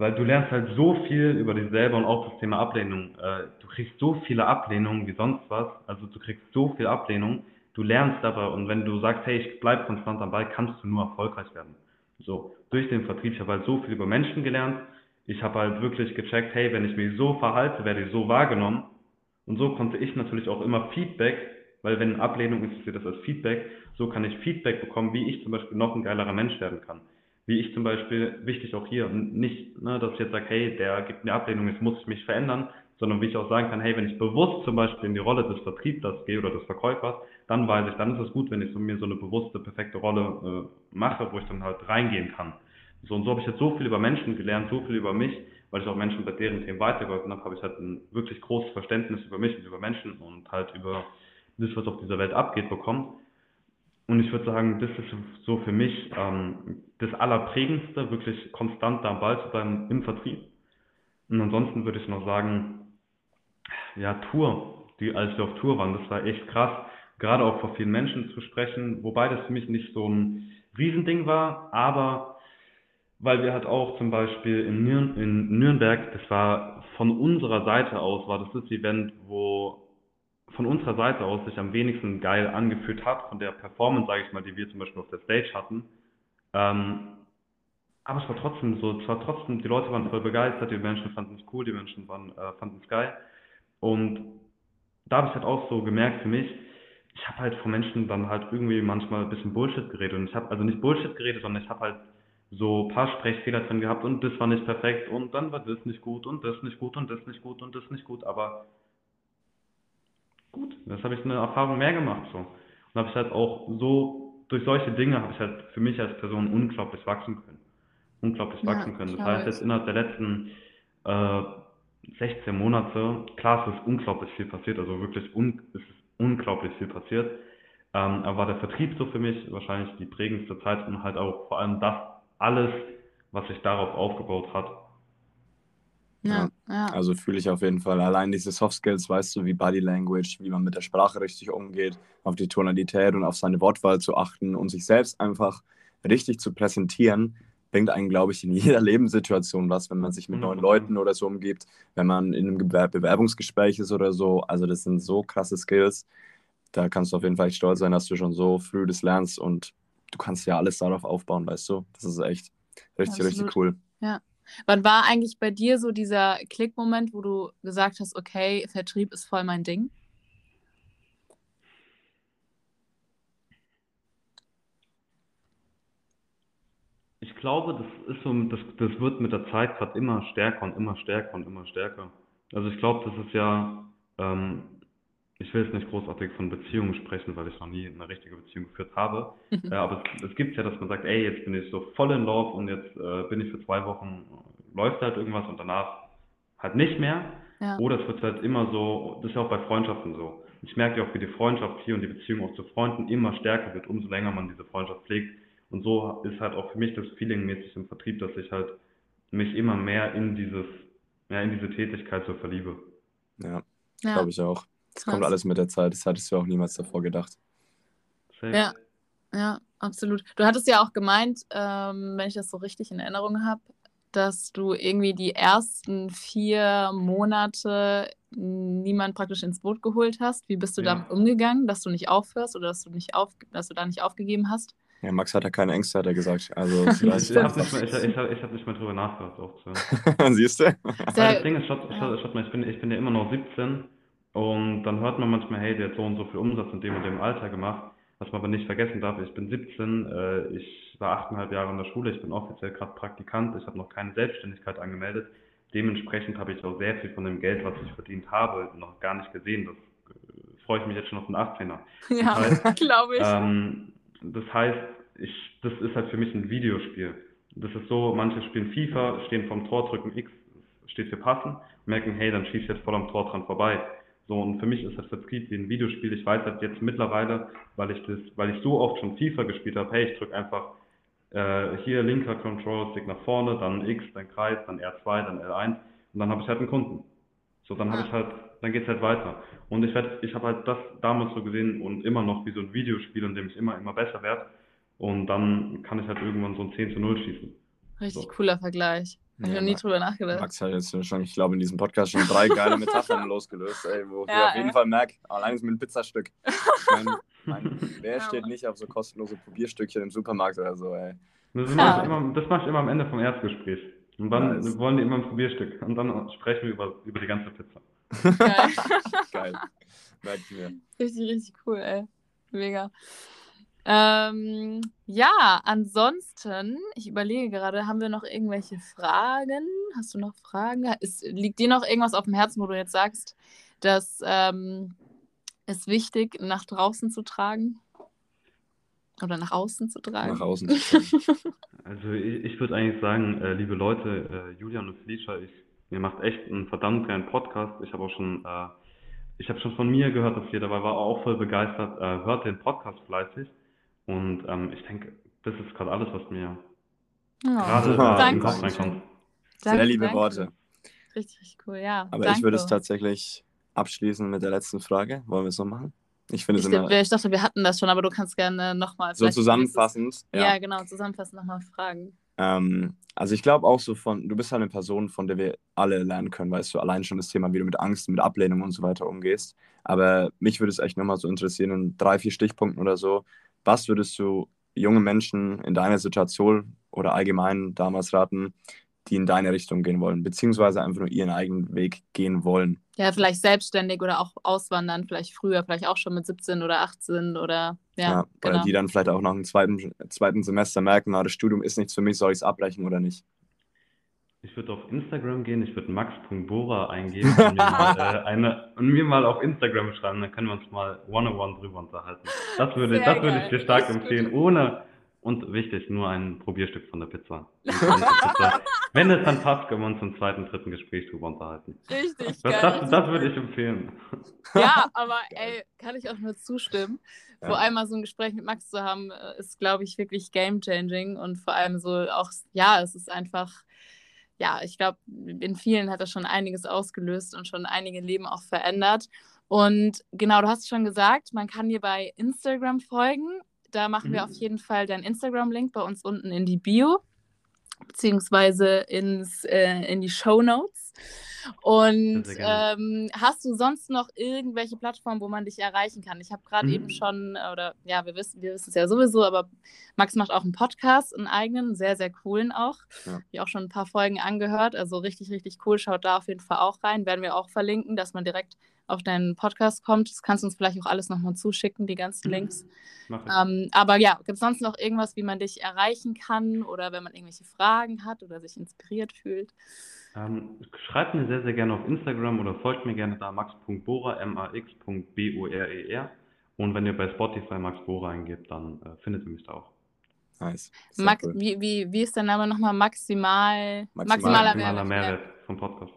weil du lernst halt so viel über dich selber und auch das Thema Ablehnung. Äh, du kriegst so viele Ablehnungen wie sonst was, also du kriegst so viel Ablehnung, du lernst dabei und wenn du sagst, hey, ich bleib konstant dabei, kannst du nur erfolgreich werden. So, durch den Vertrieb, ich habe halt so viel über Menschen gelernt, ich habe halt wirklich gecheckt, hey, wenn ich mich so verhalte, werde ich so wahrgenommen. Und so konnte ich natürlich auch immer Feedback, weil wenn Ablehnung ist, ist das als Feedback, so kann ich Feedback bekommen, wie ich zum Beispiel noch ein geilerer Mensch werden kann. Wie ich zum Beispiel, wichtig auch hier, nicht, ne, dass ich jetzt sage, hey, der gibt mir Ablehnung, jetzt muss ich mich verändern, sondern wie ich auch sagen kann, hey, wenn ich bewusst zum Beispiel in die Rolle des Vertrieblers gehe oder des Verkäufers, dann weiß ich, dann ist es gut, wenn ich so mir so eine bewusste, perfekte Rolle äh, mache, wo ich dann halt reingehen kann. So und so habe ich jetzt so viel über Menschen gelernt, so viel über mich, weil ich auch Menschen bei deren Themen weitergeholfen habe, habe ich halt ein wirklich großes Verständnis über mich und über Menschen und halt über das, was auf dieser Welt abgeht, bekommen. Und ich würde sagen, das ist so für mich ähm, das Allerprägendste, wirklich konstant da am Ball zu bleiben im Vertrieb. Und ansonsten würde ich noch sagen, ja, Tour, die, als wir auf Tour waren, das war echt krass, gerade auch vor vielen Menschen zu sprechen, wobei das für mich nicht so ein Riesending war, aber weil wir halt auch zum Beispiel in, Nür in Nürnberg, das war von unserer Seite aus, war das das Event, wo von unserer Seite aus sich am wenigsten geil angefühlt hat, von der Performance, sage ich mal, die wir zum Beispiel auf der Stage hatten. Ähm, aber es war trotzdem so, es war trotzdem, die Leute waren voll begeistert, die Menschen fanden es cool, die Menschen waren, äh, fanden es geil. Und da habe ich halt auch so gemerkt für mich, ich habe halt von Menschen dann halt irgendwie manchmal ein bisschen Bullshit geredet. Und ich habe also nicht Bullshit geredet, sondern ich habe halt so ein paar Sprechfehler drin gehabt und das war nicht perfekt und dann war das nicht gut und das nicht gut und das nicht gut und das nicht gut, aber gut, das habe ich eine Erfahrung mehr gemacht so. Und habe ich halt auch so, durch solche Dinge habe ich halt für mich als Person unglaublich wachsen können. Unglaublich ja, wachsen können. Das heißt, jetzt innerhalb der letzten äh, 16 Monate, klar, es ist unglaublich viel passiert, also wirklich un, es ist unglaublich viel passiert. Ähm, aber war der Vertrieb so für mich wahrscheinlich die prägendste Zeit und halt auch vor allem das alles, was sich darauf aufgebaut hat. Ja, ja. Also fühle ich auf jeden Fall. Allein diese Soft Skills, weißt du, wie Body Language, wie man mit der Sprache richtig umgeht, auf die Tonalität und auf seine Wortwahl zu achten und sich selbst einfach richtig zu präsentieren, bringt einen, glaube ich, in jeder Lebenssituation was, wenn man sich mit neuen Leuten oder so umgibt, wenn man in einem Bewerbungsgespräch ist oder so. Also das sind so krasse Skills. Da kannst du auf jeden Fall echt stolz sein, dass du schon so früh das lernst und du kannst ja alles darauf aufbauen, weißt du? Das ist echt richtig, Absolut. richtig cool. Ja. Wann war eigentlich bei dir so dieser Klickmoment, wo du gesagt hast, okay, Vertrieb ist voll mein Ding? Ich glaube, das ist so, das, das wird mit der Zeit gerade immer stärker und immer stärker und immer stärker. Also ich glaube, das ist ja, ähm, ich will jetzt nicht großartig von Beziehungen sprechen, weil ich noch nie eine richtige Beziehung geführt habe. Mhm. Äh, aber es, es gibt ja, dass man sagt, ey, jetzt bin ich so voll in Love und jetzt äh, bin ich für zwei Wochen, läuft halt irgendwas und danach halt nicht mehr. Ja. Oder es wird halt immer so, das ist ja auch bei Freundschaften so. Ich merke ja auch, wie die Freundschaft hier und die Beziehung auch zu Freunden immer stärker wird, umso länger man diese Freundschaft pflegt. Und so ist halt auch für mich das Feeling mäßig im Vertrieb, dass ich halt mich immer mehr in dieses, ja, in diese Tätigkeit so verliebe. Ja, ja. glaube ich auch. Das kommt alles mit der Zeit. Das hattest du auch niemals davor gedacht. Ja, ja, absolut. Du hattest ja auch gemeint, ähm, wenn ich das so richtig in Erinnerung habe, dass du irgendwie die ersten vier Monate niemand praktisch ins Boot geholt hast. Wie bist du ja. damit umgegangen, dass du nicht aufhörst oder dass du nicht auf, dass du da nicht aufgegeben hast? Ja, Max hat ja keine Ängste, hat er gesagt. Also, ich habe nicht, mal, ich, ich, hab, ich hab nicht mal drüber nachgedacht. So. Siehst du? das Ding ist, schaut, schaut, schaut mal, ich bin, ich bin ja immer noch 17 und dann hört man manchmal, hey, der hat so und so viel Umsatz in dem und dem Alter gemacht. Was man aber nicht vergessen darf, ich bin 17, äh, ich war achteinhalb Jahre in der Schule, ich bin offiziell gerade Praktikant, ich habe noch keine Selbstständigkeit angemeldet. Dementsprechend habe ich auch sehr viel von dem Geld, was ich verdient habe, noch gar nicht gesehen. Das äh, freue ich mich jetzt schon auf den 18er. Ja, glaube ich. Ähm, das heißt, ich, das ist halt für mich ein Videospiel. Das ist so, manche spielen FIFA, stehen vom Tor, drücken X, steht für passen, merken, hey, dann schießt jetzt voll am Tor dran vorbei. So, und für mich ist das Vertrieb wie ein Videospiel. Ich weiß halt jetzt mittlerweile, weil ich das, weil ich so oft schon FIFA gespielt habe, hey, ich drücke einfach äh, hier linker Control Stick nach vorne, dann X, dann Kreis, dann R2, dann L1 und dann habe ich halt einen Kunden. So, dann habe ich halt, dann geht's halt weiter. Und ich werde, ich habe halt das damals so gesehen und immer noch wie so ein Videospiel, in dem ich immer, immer besser werde. Und dann kann ich halt irgendwann so ein 10 zu 0 schießen. Richtig so. cooler Vergleich. Habe ich noch nie drüber nachgedacht. Max hat jetzt schon, ich glaube, in diesem Podcast schon drei geile Metaphern losgelöst, ey, wo ja, ich auf jeden ja. Fall merke, allein ist mit einem Pizzastück. Mein, mein, wer ja, steht nicht auf so kostenlose Probierstückchen im Supermarkt oder so, ey. Das mache ich, immer, das mach ich immer am Ende vom Erstgespräch. Und dann nice. wollen die immer ein Probierstück. Und dann sprechen wir über, über die ganze Pizza. Geil. Geil. Merke ich mir. Richtig, richtig cool, ey. Mega. Ähm, ja, ansonsten, ich überlege gerade, haben wir noch irgendwelche Fragen? Hast du noch Fragen? Ist, liegt dir noch irgendwas auf dem Herzen, wo du jetzt sagst, dass ähm, es wichtig, nach draußen zu tragen? Oder nach außen zu tragen? Nach außen zu tragen. also ich, ich würde eigentlich sagen, äh, liebe Leute, äh, Julian und Felicia, ich, ihr macht echt einen verdammt geilen Podcast. Ich habe auch schon, äh, ich habe schon von mir gehört, dass ihr dabei war, auch voll begeistert. Äh, hört den Podcast fleißig. Und ähm, ich denke, das ist gerade alles, was mir oh, gerade äh, im Kopf reinkommt. Sehr liebe danke. Worte. Richtig, richtig cool, ja. Aber danke. ich würde es tatsächlich abschließen mit der letzten Frage. Wollen wir es so machen? Ich finde es immer. Ich dachte, wir hatten das schon, aber du kannst gerne nochmal. So zusammenfassend. Ja. ja, genau, zusammenfassend nochmal fragen. Ähm, also ich glaube auch so von, du bist halt eine Person, von der wir alle lernen können, weißt du, allein schon das Thema, wie du mit Angst, mit Ablehnung und so weiter umgehst. Aber mich würde es echt nochmal so interessieren, in drei, vier Stichpunkten oder so, was würdest du jungen Menschen in deiner Situation oder allgemein damals raten, die in deine Richtung gehen wollen, beziehungsweise einfach nur ihren eigenen Weg gehen wollen. Ja, vielleicht selbstständig oder auch auswandern, vielleicht früher, vielleicht auch schon mit 17 oder 18 oder ja. ja genau. Oder die dann vielleicht auch nach dem zweiten, zweiten Semester merken, na, das Studium ist nichts für mich, soll ich es abbrechen oder nicht? Ich würde auf Instagram gehen, ich würde max.bora eingeben und mir, mal, äh, eine, und mir mal auf Instagram schreiben, dann können wir uns mal one-on-one drüber unterhalten. Das würde, das würde ich dir stark empfehlen, ohne, und wichtig, nur ein Probierstück von der Pizza. Wenn es dann passt, können wir uns im zweiten, dritten Gespräch drüber unterhalten. Richtig, das, geil. Das, das würde ich empfehlen. Ja, aber ey, kann ich auch nur zustimmen. Ja. Vor allem mal so ein Gespräch mit Max zu haben, äh, ist, glaube ich, wirklich game-changing und vor allem so auch, ja, es ist einfach, ja, ich glaube, in vielen hat das schon einiges ausgelöst und schon einige Leben auch verändert. Und genau, du hast schon gesagt, man kann dir bei Instagram folgen da machen wir auf mhm. jeden Fall deinen Instagram-Link bei uns unten in die Bio, beziehungsweise ins, äh, in die Show Notes. Und ähm, hast du sonst noch irgendwelche Plattformen, wo man dich erreichen kann? Ich habe gerade mhm. eben schon, oder ja, wir wissen wir es ja sowieso, aber Max macht auch einen Podcast, einen eigenen, sehr, sehr coolen auch. Ja. Ich auch schon ein paar Folgen angehört, also richtig, richtig cool. Schaut da auf jeden Fall auch rein. Werden wir auch verlinken, dass man direkt auf deinen Podcast kommt. Das kannst du uns vielleicht auch alles nochmal zuschicken, die ganzen mhm. Links. Ähm, aber ja, gibt es sonst noch irgendwas, wie man dich erreichen kann oder wenn man irgendwelche Fragen hat oder sich inspiriert fühlt? Ähm, schreibt mir sehr, sehr gerne auf Instagram oder folgt mir gerne da max.bora, max.b-o-r-e-r. E Und wenn ihr bei Spotify Max Bora eingebt, dann äh, findet ihr mich da auch. Nice. Max, cool. wie, wie, wie ist der Name nochmal? Maximal, maximaler, maximaler Mehrwert, Mehrwert vom Podcast.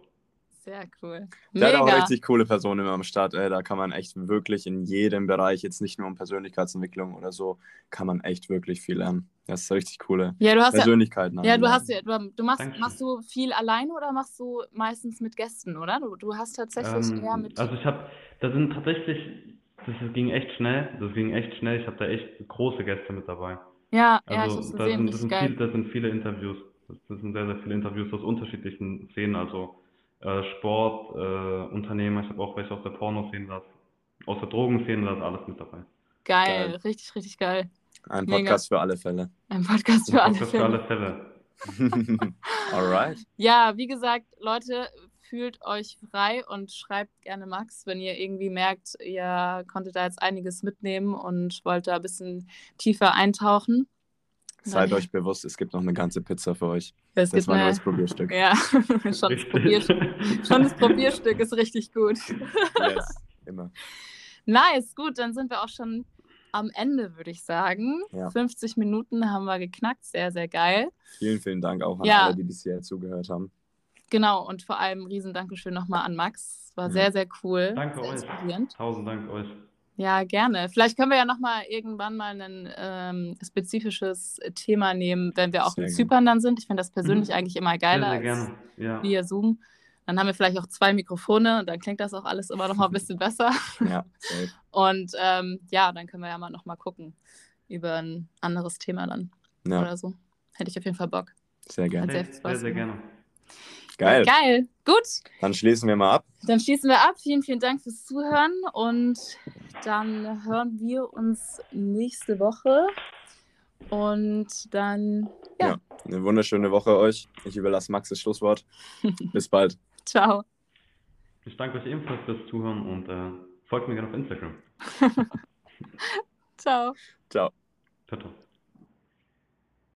Sehr cool. Mega. Der hat auch richtig coole Personen immer am Start. Ey. Da kann man echt wirklich in jedem Bereich, jetzt nicht nur um Persönlichkeitsentwicklung oder so, kann man echt wirklich viel lernen. Das ist richtig coole ja, du hast Persönlichkeiten. Ja, ja du hast ja, du, du machst, machst du viel alleine oder machst du meistens mit Gästen, oder? Du, du hast tatsächlich ähm, eher mit. Also ich habe, da sind tatsächlich, das ging echt schnell. Das ging echt schnell. Ich habe da echt große Gäste mit dabei. Ja, also, ja, ich hab's gesehen, sind, das, sind viele, das sind viele Interviews. Das sind sehr, sehr viele Interviews aus unterschiedlichen Szenen. Also äh, Sport, äh, Unternehmer, ich habe auch welche aus der Pornoszene, das, aus der Drogenszene, da ist alles mit dabei. Geil, geil. richtig, richtig geil. Ein Podcast Mega. für alle Fälle. Ein Podcast für, Ein Podcast alle, Fälle. für alle Fälle. Alright. Ja, wie gesagt, Leute, fühlt euch frei und schreibt gerne Max, wenn ihr irgendwie merkt, ihr konntet da jetzt einiges mitnehmen und wollt da ein bisschen tiefer eintauchen. Seid Nein. euch bewusst, es gibt noch eine ganze Pizza für euch. Es das war nur das Probierstück. Ja, schon das, Probierstück. schon das Probierstück ist richtig gut. yes, immer. Nice, gut, dann sind wir auch schon am Ende, würde ich sagen. Ja. 50 Minuten haben wir geknackt, sehr, sehr geil. Vielen, vielen Dank auch an ja. alle, die bisher zugehört haben. Genau, und vor allem ein riesen Dankeschön nochmal an Max. War ja. sehr, sehr cool. Danke sehr euch. Tausend Dank euch. Ja, gerne. Vielleicht können wir ja nochmal irgendwann mal ein ähm, spezifisches Thema nehmen, wenn wir auch sehr mit Zypern dann sind. Ich finde das persönlich mhm. eigentlich immer geiler sehr, sehr als ja. via Zoom. Dann haben wir vielleicht auch zwei Mikrofone und dann klingt das auch alles immer noch mal ein bisschen besser. Ja, safe. Und ähm, ja, dann können wir ja mal noch mal gucken über ein anderes Thema dann ja. oder so. Hätte ich auf jeden Fall Bock. Sehr gerne. Sehr, sehr, sehr gerne. Geil. Geil. Gut. Dann schließen wir mal ab. Dann schließen wir ab. Vielen, vielen Dank fürs Zuhören und dann hören wir uns nächste Woche. Und dann, ja. ja eine wunderschöne Woche euch. Ich überlasse Max das Schlusswort. Bis bald. Ciao. Ich danke euch ebenfalls fürs Zuhören und äh, folgt mir gerne auf Instagram. ciao. Ciao. Ciao, ciao.